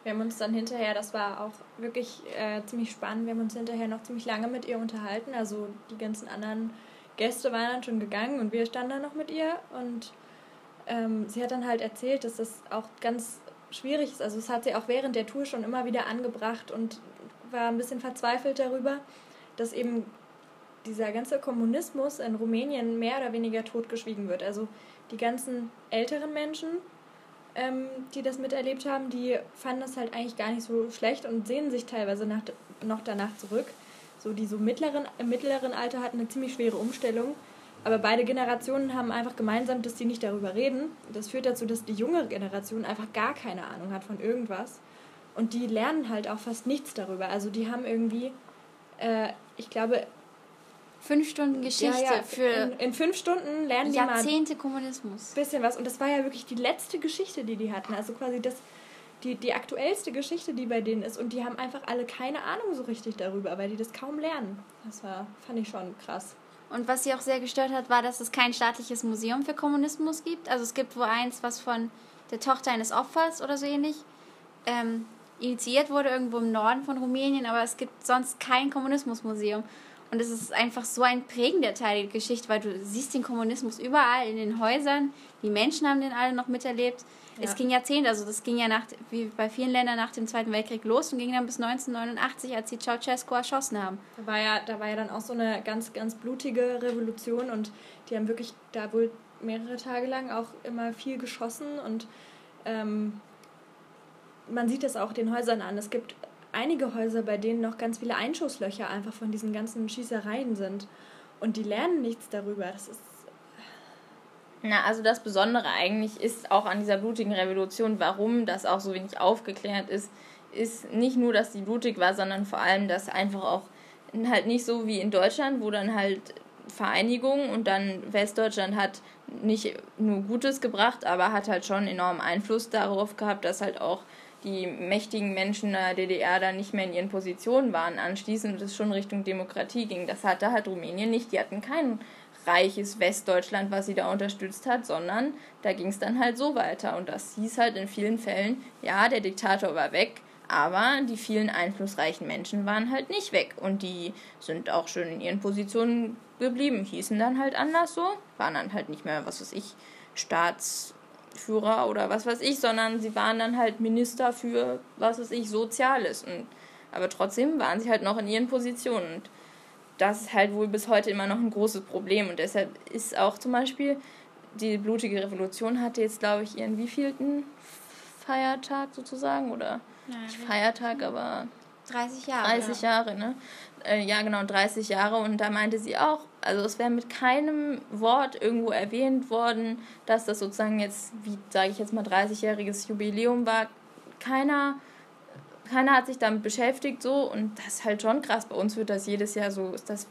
[SPEAKER 1] Wir haben uns dann hinterher, das war auch wirklich äh, ziemlich spannend, wir haben uns hinterher noch ziemlich lange mit ihr unterhalten. Also die ganzen anderen Gäste waren dann schon gegangen und wir standen dann noch mit ihr und ähm, sie hat dann halt erzählt, dass das auch ganz schwierig ist. Also es hat sie auch während der Tour schon immer wieder angebracht und war ein bisschen verzweifelt darüber, dass eben dieser ganze Kommunismus in Rumänien mehr oder weniger totgeschwiegen wird. Also die ganzen älteren Menschen, ähm, die das miterlebt haben, die fanden das halt eigentlich gar nicht so schlecht und sehnen sich teilweise nach, noch danach zurück. So die so mittleren, im mittleren Alter hatten eine ziemlich schwere Umstellung. Aber beide Generationen haben einfach gemeinsam, dass die nicht darüber reden. Das führt dazu, dass die junge Generation einfach gar keine Ahnung hat von irgendwas. Und die lernen halt auch fast nichts darüber. Also die haben irgendwie, äh, ich glaube,
[SPEAKER 3] Fünf Stunden Geschichte ja, ja.
[SPEAKER 1] für. In, in, fünf Stunden lernen
[SPEAKER 3] die Jahrzehnte mal Kommunismus.
[SPEAKER 1] Bisschen was. Und das war ja wirklich die letzte Geschichte, die die hatten. Also quasi das, die, die aktuellste Geschichte, die bei denen ist. Und die haben einfach alle keine Ahnung so richtig darüber, weil die das kaum lernen. Das war, fand ich schon krass.
[SPEAKER 3] Und was sie auch sehr gestört hat, war, dass es kein staatliches Museum für Kommunismus gibt. Also es gibt wohl eins, was von der Tochter eines Opfers oder so ähnlich ähm, initiiert wurde, irgendwo im Norden von Rumänien, aber es gibt sonst kein Kommunismusmuseum. Und es ist einfach so ein prägender Teil der Geschichte, weil du siehst den Kommunismus überall in den Häusern. Die Menschen haben den alle noch miterlebt. Ja. Es ging Jahrzehnte, also das ging ja nach, wie bei vielen Ländern nach dem Zweiten Weltkrieg los und ging dann bis 1989, als sie Ceausescu erschossen haben.
[SPEAKER 1] Da war ja, da war ja dann auch so eine ganz, ganz blutige Revolution und die haben wirklich da wohl mehrere Tage lang auch immer viel geschossen und ähm, man sieht das auch den Häusern an. Es gibt einige Häuser, bei denen noch ganz viele Einschusslöcher einfach von diesen ganzen Schießereien sind. Und die lernen nichts darüber. Das ist.
[SPEAKER 2] Na, also das Besondere eigentlich ist auch an dieser blutigen Revolution, warum das auch so wenig aufgeklärt ist, ist nicht nur, dass sie blutig war, sondern vor allem, dass einfach auch halt nicht so wie in Deutschland, wo dann halt Vereinigung und dann Westdeutschland hat nicht nur Gutes gebracht, aber hat halt schon enormen Einfluss darauf gehabt, dass halt auch die mächtigen Menschen der DDR dann nicht mehr in ihren Positionen waren anschließend und es schon Richtung Demokratie ging. Das hatte halt Rumänien nicht. Die hatten kein reiches Westdeutschland, was sie da unterstützt hat, sondern da ging es dann halt so weiter. Und das hieß halt in vielen Fällen, ja, der Diktator war weg, aber die vielen einflussreichen Menschen waren halt nicht weg. Und die sind auch schön in ihren Positionen geblieben, hießen dann halt anders so, waren dann halt nicht mehr, was weiß ich, Staats Führer oder was weiß ich, sondern sie waren dann halt Minister für, was weiß ich, Soziales. Und, aber trotzdem waren sie halt noch in ihren Positionen. Und das ist halt wohl bis heute immer noch ein großes Problem. Und deshalb ist auch zum Beispiel die blutige Revolution hatte jetzt, glaube ich, ihren wievielten Feiertag sozusagen? Oder nicht Feiertag, aber
[SPEAKER 3] 30 Jahre.
[SPEAKER 2] 30 ja. Jahre, ne? Äh, ja, genau, 30 Jahre. Und da meinte sie auch, also es wäre mit keinem Wort irgendwo erwähnt worden, dass das sozusagen jetzt, wie sage ich jetzt mal, 30-jähriges Jubiläum war. Keiner, keiner hat sich damit beschäftigt so und das ist halt schon krass. Bei uns wird das jedes Jahr so, ist das,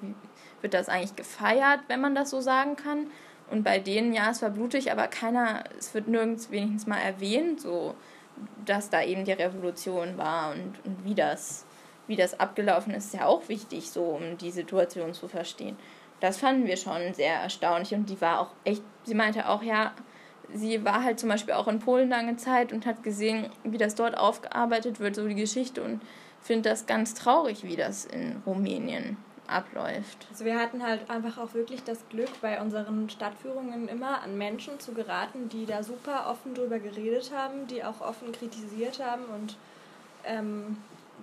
[SPEAKER 2] wird das eigentlich gefeiert, wenn man das so sagen kann. Und bei denen, ja, es war blutig, aber keiner, es wird nirgends wenigstens mal erwähnt, so, dass da eben die Revolution war und, und wie das, wie das abgelaufen ist, ist ja auch wichtig, so, um die Situation zu verstehen. Das fanden wir schon sehr erstaunlich und die war auch echt, sie meinte auch, ja, sie war halt zum Beispiel auch in Polen lange Zeit und hat gesehen, wie das dort aufgearbeitet wird, so die Geschichte und findet das ganz traurig, wie das in Rumänien abläuft.
[SPEAKER 1] Also wir hatten halt einfach auch wirklich das Glück, bei unseren Stadtführungen immer an Menschen zu geraten, die da super offen drüber geredet haben, die auch offen kritisiert haben und ähm,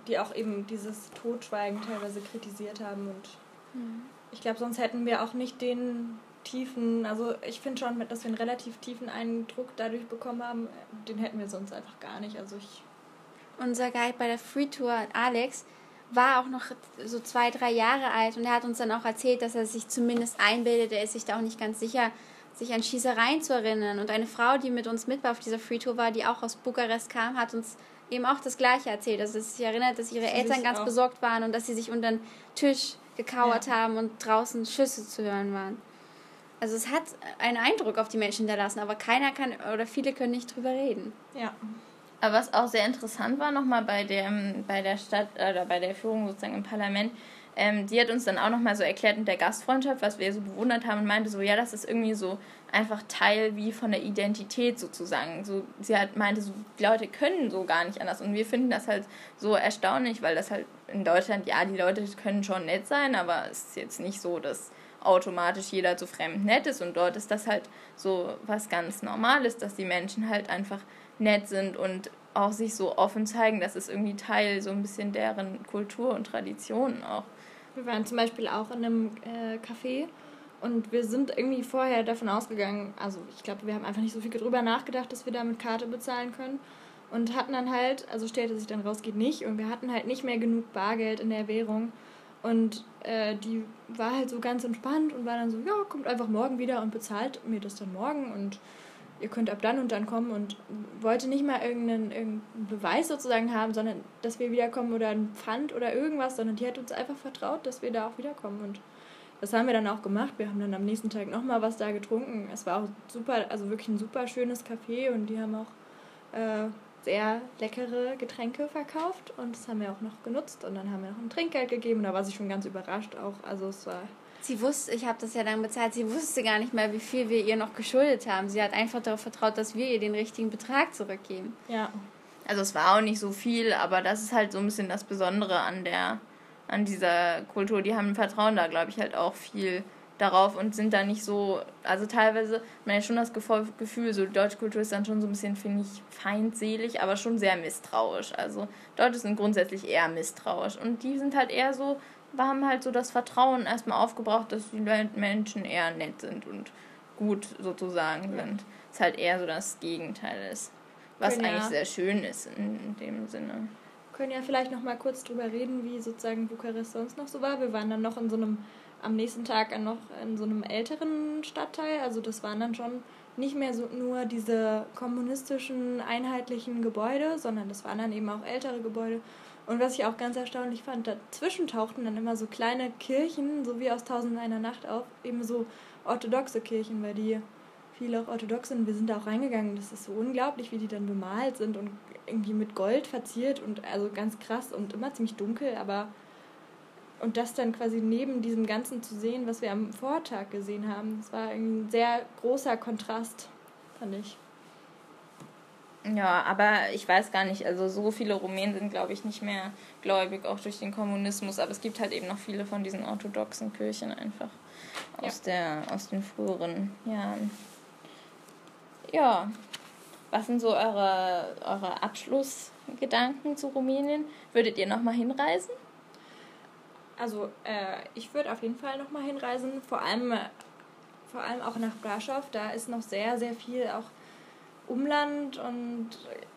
[SPEAKER 1] die auch eben dieses Totschweigen teilweise kritisiert haben. Und mhm. Ich glaube, sonst hätten wir auch nicht den tiefen, also ich finde schon, dass wir einen relativ tiefen Eindruck dadurch bekommen haben, den hätten wir sonst einfach gar nicht. Also ich
[SPEAKER 3] unser Guide bei der Free Tour, Alex, war auch noch so zwei, drei Jahre alt und er hat uns dann auch erzählt, dass er sich zumindest einbildet, er ist sich da auch nicht ganz sicher, sich an Schießereien zu erinnern. Und eine Frau, die mit uns mit war auf dieser Free Tour war, die auch aus Bukarest kam, hat uns eben auch das Gleiche erzählt. Also dass sie sich erinnert, dass ihre sie Eltern ganz auch. besorgt waren und dass sie sich unter den Tisch gekauert ja. haben und draußen Schüsse zu hören waren. Also es hat einen Eindruck auf die Menschen hinterlassen, aber keiner kann oder viele können nicht drüber reden.
[SPEAKER 1] Ja.
[SPEAKER 2] Aber was auch sehr interessant war nochmal bei dem, bei der Stadt oder bei der Führung sozusagen im Parlament, ähm, die hat uns dann auch nochmal so erklärt mit der Gastfreundschaft, was wir so bewundert haben und meinte so, ja, das ist irgendwie so einfach Teil wie von der Identität sozusagen. So, sie hat meinte so, die Leute können so gar nicht anders und wir finden das halt so erstaunlich, weil das halt in Deutschland, ja, die Leute können schon nett sein, aber es ist jetzt nicht so, dass automatisch jeder zu fremd nett ist und dort ist das halt so was ganz Normales, dass die Menschen halt einfach nett sind und auch sich so offen zeigen, das ist irgendwie Teil so ein bisschen deren Kultur und Traditionen auch.
[SPEAKER 1] Wir waren zum Beispiel auch in einem äh, Café und wir sind irgendwie vorher davon ausgegangen, also ich glaube, wir haben einfach nicht so viel drüber nachgedacht, dass wir da mit Karte bezahlen können und hatten dann halt, also stellte sich dann raus, geht nicht und wir hatten halt nicht mehr genug Bargeld in der Währung und äh, die war halt so ganz entspannt und war dann so, ja, kommt einfach morgen wieder und bezahlt mir das dann morgen und ihr könnt ab dann und dann kommen und wollte nicht mal irgendeinen, irgendeinen Beweis sozusagen haben, sondern dass wir wiederkommen oder ein Pfand oder irgendwas, sondern die hat uns einfach vertraut, dass wir da auch wiederkommen und das haben wir dann auch gemacht. Wir haben dann am nächsten Tag nochmal was da getrunken. Es war auch super, also wirklich ein super schönes Café und die haben auch äh, sehr leckere Getränke verkauft und das haben wir auch noch genutzt und dann haben wir noch ein Trinkgeld gegeben da war sie schon ganz überrascht auch. Also es war
[SPEAKER 3] Sie wusste, ich habe das ja dann bezahlt, sie wusste gar nicht mehr, wie viel wir ihr noch geschuldet haben. Sie hat einfach darauf vertraut, dass wir ihr den richtigen Betrag zurückgeben.
[SPEAKER 2] Ja. Also es war auch nicht so viel, aber das ist halt so ein bisschen das Besondere an der, an dieser Kultur. Die haben Vertrauen da, glaube ich, halt auch viel darauf und sind da nicht so, also teilweise, man hat schon das Gefühl, so deutsche Kultur ist dann schon so ein bisschen, finde ich, feindselig, aber schon sehr misstrauisch. Also Deutsche sind grundsätzlich eher misstrauisch und die sind halt eher so, wir haben halt so das Vertrauen erstmal aufgebraucht, dass die Menschen eher nett sind und gut sozusagen sind. Ja. Ist halt eher so das Gegenteil ist. Was Können eigentlich ja. sehr schön ist in, dem Sinne.
[SPEAKER 1] Wir können ja vielleicht noch mal kurz drüber reden, wie sozusagen Bukarest sonst noch so war. Wir waren dann noch in so einem, am nächsten Tag noch in so einem älteren Stadtteil. Also das waren dann schon nicht mehr so nur diese kommunistischen, einheitlichen Gebäude, sondern das waren dann eben auch ältere Gebäude. Und was ich auch ganz erstaunlich fand, dazwischen tauchten dann immer so kleine Kirchen, so wie aus Tausend einer Nacht auf, eben so orthodoxe Kirchen, weil die viele auch orthodox sind. Wir sind da auch reingegangen. Das ist so unglaublich, wie die dann bemalt sind und irgendwie mit Gold verziert und also ganz krass und immer ziemlich dunkel, aber und das dann quasi neben diesem Ganzen zu sehen, was wir am Vortag gesehen haben, das war ein sehr großer Kontrast, fand ich.
[SPEAKER 2] Ja, aber ich weiß gar nicht, also so viele Rumänen sind, glaube ich, nicht mehr gläubig, auch durch den Kommunismus, aber es gibt halt eben noch viele von diesen orthodoxen Kirchen einfach aus, ja. der, aus den früheren Jahren. Ja, was sind so eure, eure Abschlussgedanken zu Rumänien? Würdet ihr nochmal hinreisen?
[SPEAKER 1] Also, äh, ich würde auf jeden Fall nochmal hinreisen, vor allem, vor allem auch nach Brasov, da ist noch sehr, sehr viel auch Umland und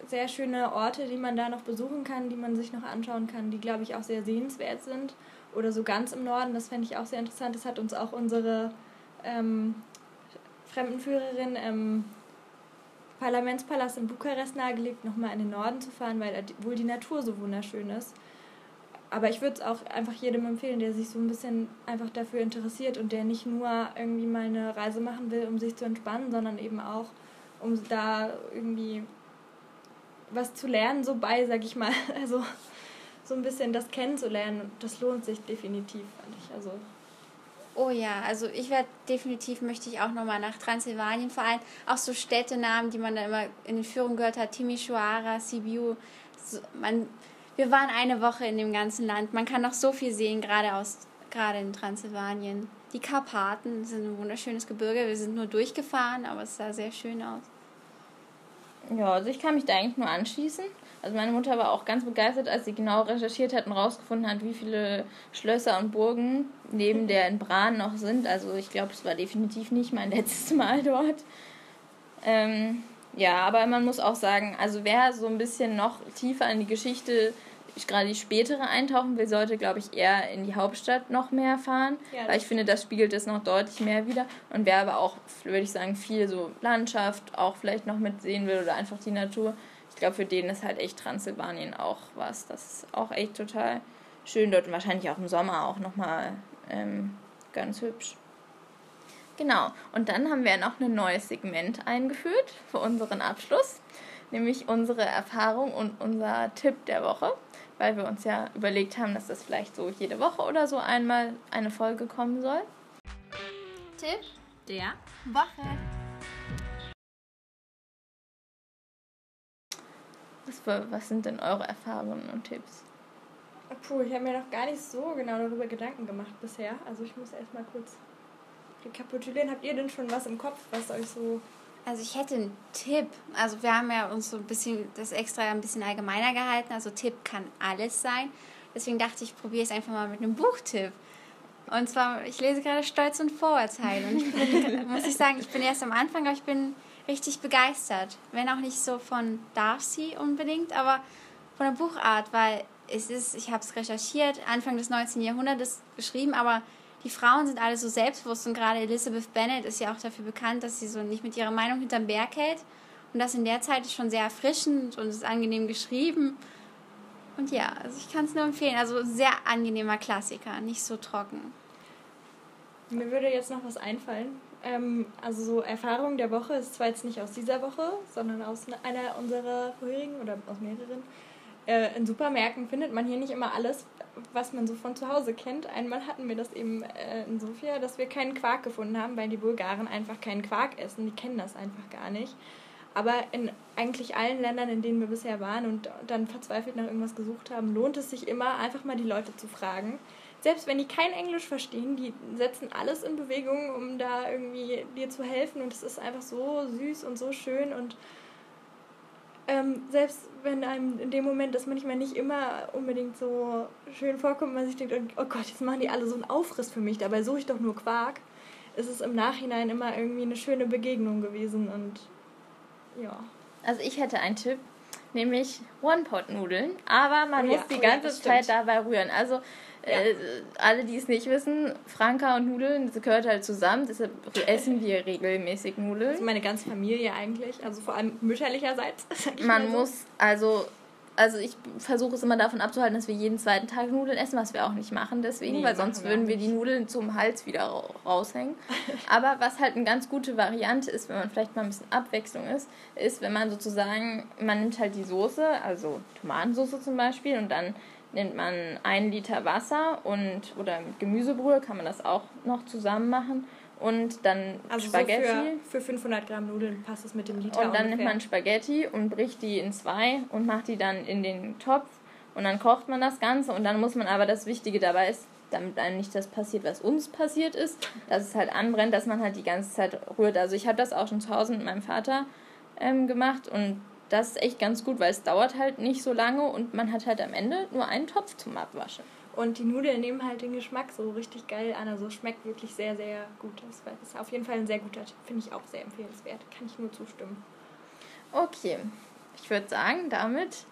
[SPEAKER 1] sehr schöne Orte, die man da noch besuchen kann, die man sich noch anschauen kann, die, glaube ich, auch sehr sehenswert sind. Oder so ganz im Norden, das fände ich auch sehr interessant. Das hat uns auch unsere ähm, Fremdenführerin im Parlamentspalast in Bukarest nahegelegt, nochmal in den Norden zu fahren, weil wohl die Natur so wunderschön ist. Aber ich würde es auch einfach jedem empfehlen, der sich so ein bisschen einfach dafür interessiert und der nicht nur irgendwie mal eine Reise machen will, um sich zu entspannen, sondern eben auch, um da irgendwie was zu lernen, so bei, sag ich mal. [laughs] Also so ein bisschen das kennenzulernen, das lohnt sich definitiv, fand ich. Also
[SPEAKER 3] Oh ja, also ich werde definitiv möchte ich auch nochmal nach Transsilvanien, vor allem auch so Städtenamen, die man da immer in den Führungen gehört hat, Timisoara, Sibiu. So, man, wir waren eine Woche in dem ganzen Land. Man kann noch so viel sehen, gerade aus gerade in Transsilvanien. Die Karpaten sind ein wunderschönes Gebirge. Wir sind nur durchgefahren, aber es sah sehr schön aus.
[SPEAKER 2] Ja, also ich kann mich da eigentlich nur anschließen. Also meine Mutter war auch ganz begeistert, als sie genau recherchiert hat und rausgefunden hat, wie viele Schlösser und Burgen neben der in Bran noch sind. Also ich glaube, es war definitiv nicht mein [laughs] letztes Mal dort. Ähm, ja, aber man muss auch sagen, also wer so ein bisschen noch tiefer in die Geschichte gerade die spätere eintauchen will, sollte, glaube ich, eher in die Hauptstadt noch mehr fahren. Ja, weil ich finde, das spiegelt es noch deutlich mehr wieder. Und wer aber auch, würde ich sagen, viel so Landschaft auch vielleicht noch mitsehen will oder einfach die Natur, ich glaube, für den ist halt echt Transsilvanien auch was. Das ist auch echt total schön dort und wahrscheinlich auch im Sommer auch nochmal ähm, ganz hübsch. Genau, und dann haben wir noch ein neues Segment eingeführt für unseren Abschluss, nämlich unsere Erfahrung und unser Tipp der Woche weil wir uns ja überlegt haben, dass das vielleicht so jede Woche oder so einmal eine Folge kommen soll.
[SPEAKER 3] Tipp
[SPEAKER 2] der
[SPEAKER 3] Woche.
[SPEAKER 2] Was, was sind denn eure Erfahrungen und Tipps?
[SPEAKER 1] Puh, ich habe mir noch gar nicht so genau darüber Gedanken gemacht bisher. Also ich muss erstmal kurz rekapitulieren. Habt ihr denn schon was im Kopf, was euch so
[SPEAKER 3] also ich hätte einen Tipp. Also wir haben ja uns so ein bisschen das extra ein bisschen allgemeiner gehalten. Also Tipp kann alles sein. Deswegen dachte ich, probiere es einfach mal mit einem Buchtipp. Und zwar, ich lese gerade Stolz und Vorurteil. Und ich bin, [laughs] muss ich sagen, ich bin erst am Anfang, aber ich bin richtig begeistert. Wenn auch nicht so von Darcy unbedingt, aber von der Buchart, weil es ist, ich habe es recherchiert, Anfang des 19. Jahrhunderts geschrieben, aber die Frauen sind alle so selbstbewusst und gerade Elizabeth Bennet ist ja auch dafür bekannt, dass sie so nicht mit ihrer Meinung hinterm Berg hält. Und das in der Zeit ist schon sehr erfrischend und ist angenehm geschrieben. Und ja, also ich kann es nur empfehlen. Also sehr angenehmer Klassiker, nicht so trocken.
[SPEAKER 1] Mir würde jetzt noch was einfallen. Ähm, also so Erfahrung der Woche ist zwar jetzt nicht aus dieser Woche, sondern aus einer unserer vorherigen oder aus mehreren. Äh, in Supermärkten findet man hier nicht immer alles, was man so von zu Hause kennt. Einmal hatten wir das eben äh, in Sofia, dass wir keinen Quark gefunden haben, weil die Bulgaren einfach keinen Quark essen. Die kennen das einfach gar nicht. Aber in eigentlich allen Ländern, in denen wir bisher waren und dann verzweifelt nach irgendwas gesucht haben, lohnt es sich immer, einfach mal die Leute zu fragen. Selbst wenn die kein Englisch verstehen, die setzen alles in Bewegung, um da irgendwie dir zu helfen. Und es ist einfach so süß und so schön und ähm, selbst wenn einem in dem Moment das manchmal nicht immer unbedingt so schön vorkommt, man sich denkt, oh Gott, jetzt machen die alle so einen Aufriss für mich, dabei suche ich doch nur Quark, ist es im Nachhinein immer irgendwie eine schöne Begegnung gewesen und ja.
[SPEAKER 2] Also ich hätte einen Tipp, nämlich One-Pot-Nudeln, aber man oh ja, muss die oh ganze ja, Zeit dabei rühren. Also ja. Äh, alle, die es nicht wissen, Franka und Nudeln, das gehört halt zusammen. Deshalb essen wir regelmäßig Nudeln.
[SPEAKER 1] Das ist meine ganze Familie eigentlich, also vor allem mütterlicherseits. [laughs]
[SPEAKER 2] Man so. muss, also, also ich versuche es immer davon abzuhalten, dass wir jeden zweiten Tag Nudeln essen, was wir auch nicht machen deswegen, nee, weil sonst würden wir die Nudeln zum Hals wieder raushängen. [laughs] Aber was halt eine ganz gute Variante ist, wenn man vielleicht mal ein bisschen Abwechslung ist, ist, wenn man sozusagen, man nimmt halt die Soße, also Tomatensauce zum Beispiel, und dann nimmt man einen Liter Wasser und oder mit Gemüsebrühe kann man das auch noch zusammen machen und dann
[SPEAKER 1] also Spaghetti. So für, für 500 Gramm Nudeln passt es mit dem Liter.
[SPEAKER 2] Und dann ungefähr. nimmt man Spaghetti und bricht die in zwei und macht die dann in den Topf und dann kocht man das Ganze und dann muss man aber das Wichtige dabei ist, damit einem nicht das passiert, was uns passiert ist, dass es halt anbrennt, dass man halt die ganze Zeit rührt. Also ich habe das auch schon zu Hause mit meinem Vater ähm, gemacht und das ist echt ganz gut, weil es dauert halt nicht so lange und man hat halt am Ende nur einen Topf zum Abwaschen.
[SPEAKER 1] Und die Nudeln nehmen halt den Geschmack so richtig geil an. Also schmeckt wirklich sehr, sehr gut. Das ist auf jeden Fall ein sehr guter Tipp. Finde ich auch sehr empfehlenswert. Kann ich nur zustimmen.
[SPEAKER 2] Okay, ich würde sagen, damit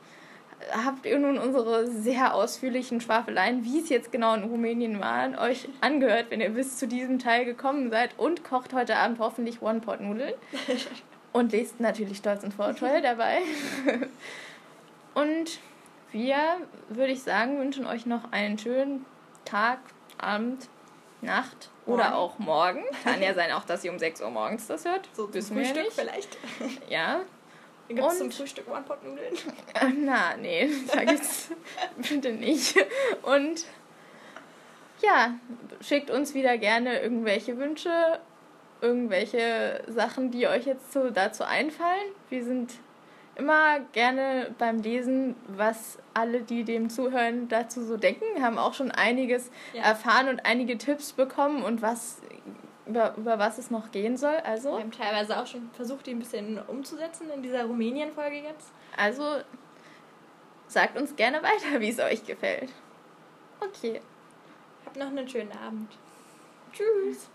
[SPEAKER 2] habt ihr nun unsere sehr ausführlichen Schwafeleien, wie es jetzt genau in Rumänien waren, euch angehört, wenn ihr bis zu diesem Teil gekommen seid und kocht heute Abend hoffentlich One-Pot-Nudeln. [laughs] und lest natürlich Stolz und Vorurteile dabei. [laughs] und wir, würde ich sagen, wünschen euch noch einen schönen Tag, Abend, Nacht oder morgen. auch morgen. Kann ja sein, auch dass ihr um 6 Uhr morgens das hört. So wissen wir Frühstück vielleicht. Ja. Gibt es zum Frühstück One-Pot-Nudeln? [laughs] Na, nee, da gibt's [laughs] bitte nicht. Und ja, schickt uns wieder gerne irgendwelche Wünsche, irgendwelche Sachen, die euch jetzt so dazu einfallen. Wir sind immer gerne beim Lesen, was alle, die dem zuhören, dazu so denken. Wir haben auch schon einiges ja. erfahren und einige Tipps bekommen und was über, über was es noch gehen soll. Also.
[SPEAKER 1] Wir haben teilweise auch schon versucht, die ein bisschen umzusetzen in dieser Rumänien-Folge jetzt.
[SPEAKER 2] Also sagt uns gerne weiter, wie es euch gefällt. Okay.
[SPEAKER 1] Habt noch einen schönen Abend. Tschüss.